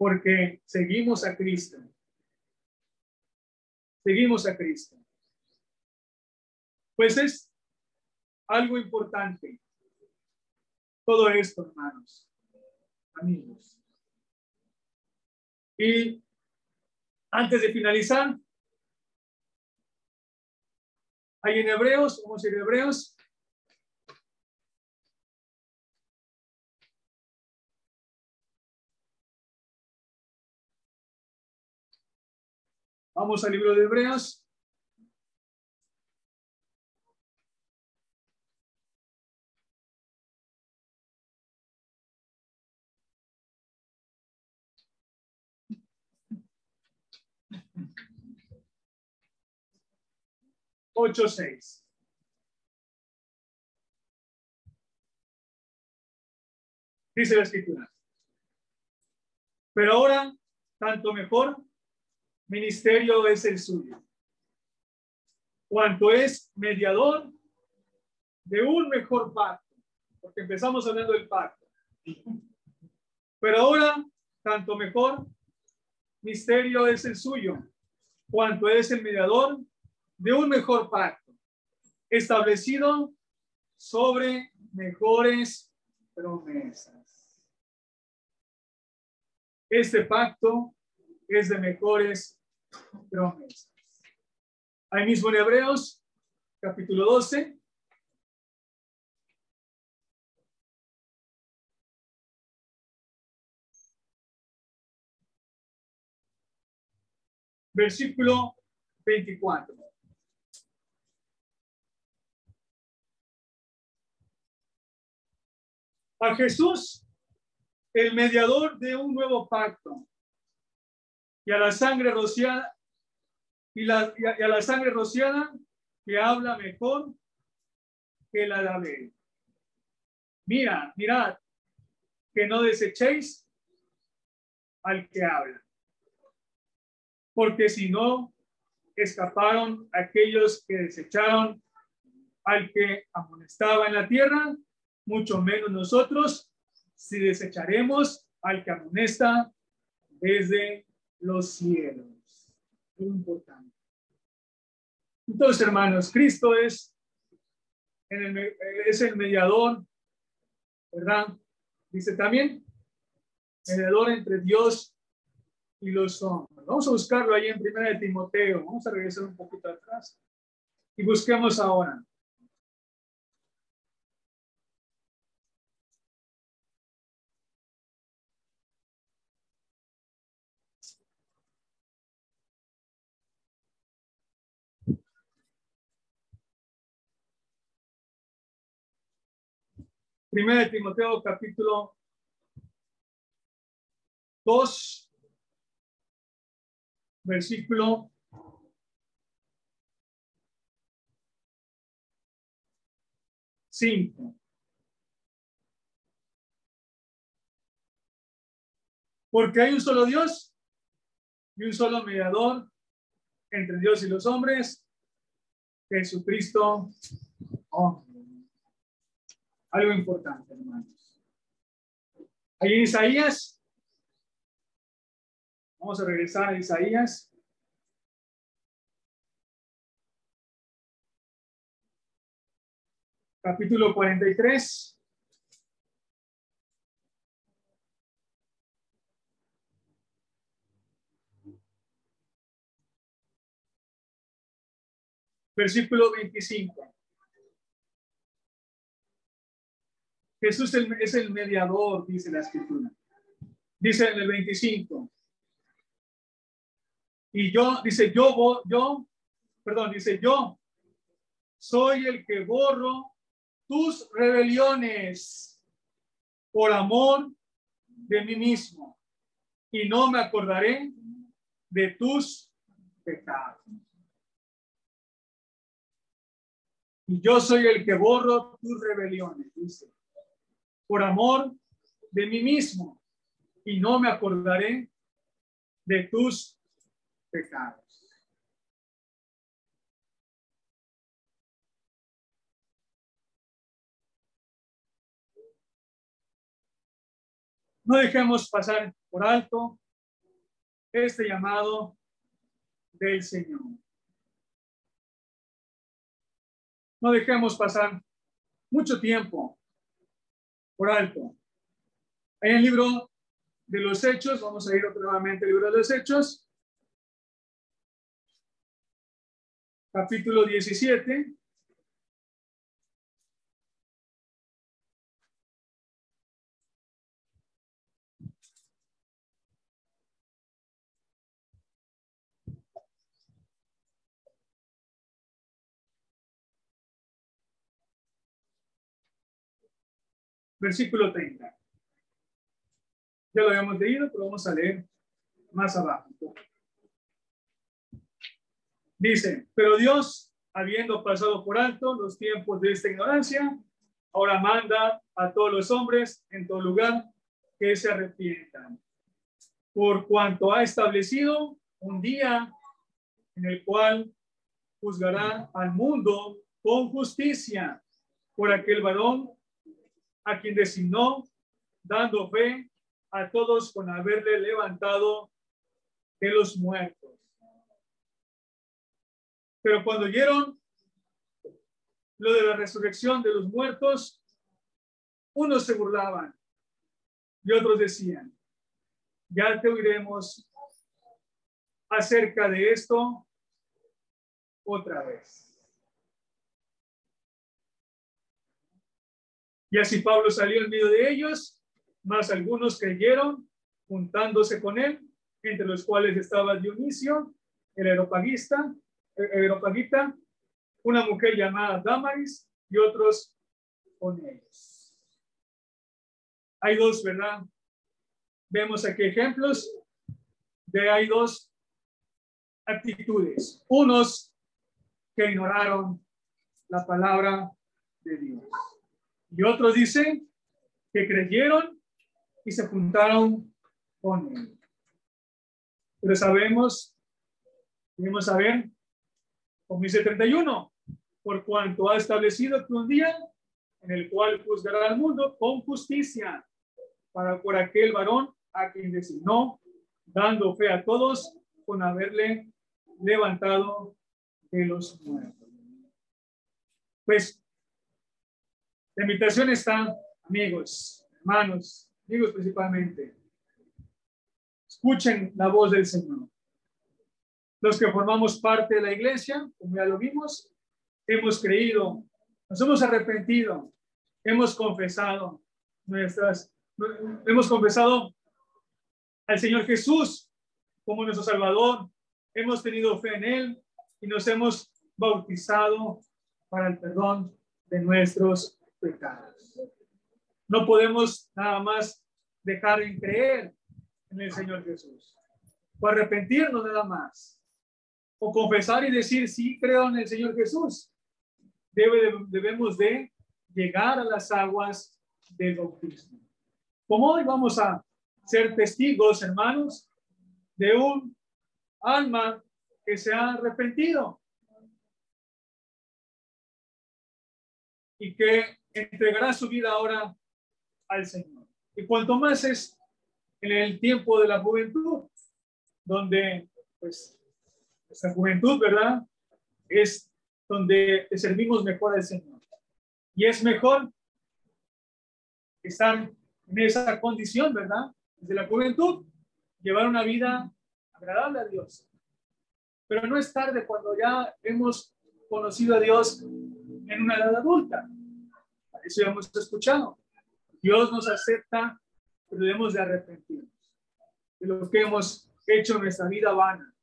porque seguimos a Cristo. Seguimos a Cristo. Pues es algo importante. Todo esto, hermanos, amigos. Y antes de finalizar, hay en Hebreos, vamos a ir Hebreos. Vamos al libro de Hebreos. Ocho seis. Dice la escritura. Pero ahora, tanto mejor, ministerio es el suyo. Cuanto es mediador de un mejor pacto, porque empezamos hablando del pacto. Pero ahora, tanto mejor, misterio es el suyo, cuanto es el mediador de un mejor pacto, establecido sobre mejores promesas. Este pacto es de mejores promesas. Ahí mismo en Hebreos, capítulo 12, versículo 24. A Jesús, el mediador de un nuevo pacto, y a la sangre rociada, y, la, a, la sangre rociada que habla mejor que la de Abel. Mira, mirad, que no desechéis al que habla porque si no, escaparon aquellos que desecharon al que amonestaba en la tierra, mucho menos nosotros, si desecharemos al que amonesta desde los cielos. Muy importante. Entonces, hermanos, Cristo es, es el mediador, ¿verdad? Dice también, mediador entre Dios y los hombres. Vamos a buscarlo ahí en Primera de Timoteo. Vamos a regresar un poquito atrás y busquemos ahora. Primera de Timoteo capítulo 2, versículo 5. Porque hay un solo Dios y un solo mediador entre Dios y los hombres, Jesucristo, algo importante, hermanos. Ahí en Isaías, vamos a regresar a Isaías. Capítulo 43. Versículo 25. Jesús es el mediador, dice la escritura. Dice en el 25. Y yo, dice, yo, yo, perdón, dice, yo soy el que borro tus rebeliones por amor de mí mismo y no me acordaré de tus pecados. Y yo soy el que borro tus rebeliones, dice por amor de mí mismo y no me acordaré de tus pecados. No dejemos pasar por alto este llamado del Señor. No dejemos pasar mucho tiempo por alto. En el libro de los Hechos, vamos a ir nuevamente al libro de los Hechos, capítulo 17. Versículo 30. Ya lo habíamos leído, pero vamos a leer más abajo. Dice, pero Dios, habiendo pasado por alto los tiempos de esta ignorancia, ahora manda a todos los hombres en todo lugar que se arrepientan, por cuanto ha establecido un día en el cual juzgará al mundo con justicia por aquel varón a quien designó, dando fe a todos con haberle levantado de los muertos. Pero cuando oyeron lo de la resurrección de los muertos, unos se burlaban y otros decían, ya te oiremos acerca de esto otra vez. Y así Pablo salió en medio de ellos, más algunos creyeron, juntándose con él, entre los cuales estaba Dionisio, el aeropagista, el aeropagita, una mujer llamada Damaris y otros con ellos. Hay dos, ¿verdad? Vemos aquí ejemplos de hay dos actitudes. Unos que ignoraron la palabra de Dios. Y otros dicen que creyeron y se juntaron con él. Pero sabemos, debemos saber, como dice 31, por cuanto ha establecido que un día en el cual juzgará al mundo con justicia para por aquel varón a quien designó, dando fe a todos con haberle levantado de los muertos. Pues la invitación está, amigos, hermanos, amigos principalmente, escuchen la voz del Señor. Los que formamos parte de la iglesia, como ya lo vimos, hemos creído, nos hemos arrepentido, hemos confesado nuestras, hemos confesado al Señor Jesús como nuestro Salvador, hemos tenido fe en Él y nos hemos bautizado para el perdón de nuestros pecados. No podemos nada más dejar de creer en el Señor Jesús o arrepentirnos nada más o confesar y decir sí creo en el Señor Jesús. Debe, debemos de llegar a las aguas del bautismo. Como hoy vamos a ser testigos, hermanos, de un alma que se ha arrepentido y que entregará su vida ahora al Señor. Y cuanto más es en el tiempo de la juventud, donde pues esa juventud, ¿verdad? Es donde servimos mejor al Señor. Y es mejor estar en esa condición, ¿verdad? Desde la juventud, llevar una vida agradable a Dios. Pero no es tarde cuando ya hemos conocido a Dios en una edad adulta. Eso ya hemos escuchado. Dios nos acepta, pero debemos de arrepentirnos de lo que hemos hecho en nuestra vida vana,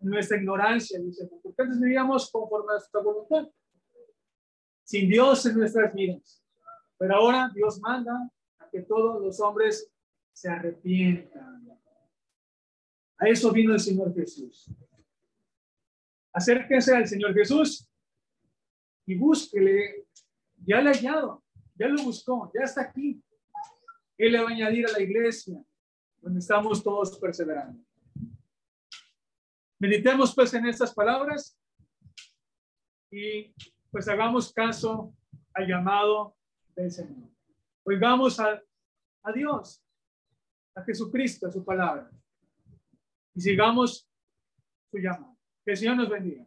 nuestra ignorancia, dice, porque antes vivíamos conforme a nuestra voluntad sin Dios en nuestras vidas. Pero ahora Dios manda a que todos los hombres se arrepientan. A eso vino el Señor Jesús. Acérquese al Señor Jesús y búsquele. Ya le ha hallado, ya lo buscó, ya está aquí. Él le va a añadir a la iglesia, donde estamos todos perseverando. Meditemos pues en estas palabras y pues hagamos caso al llamado del Señor. Oigamos a, a Dios, a Jesucristo, a su palabra, y sigamos su llamado. Que el Señor nos bendiga.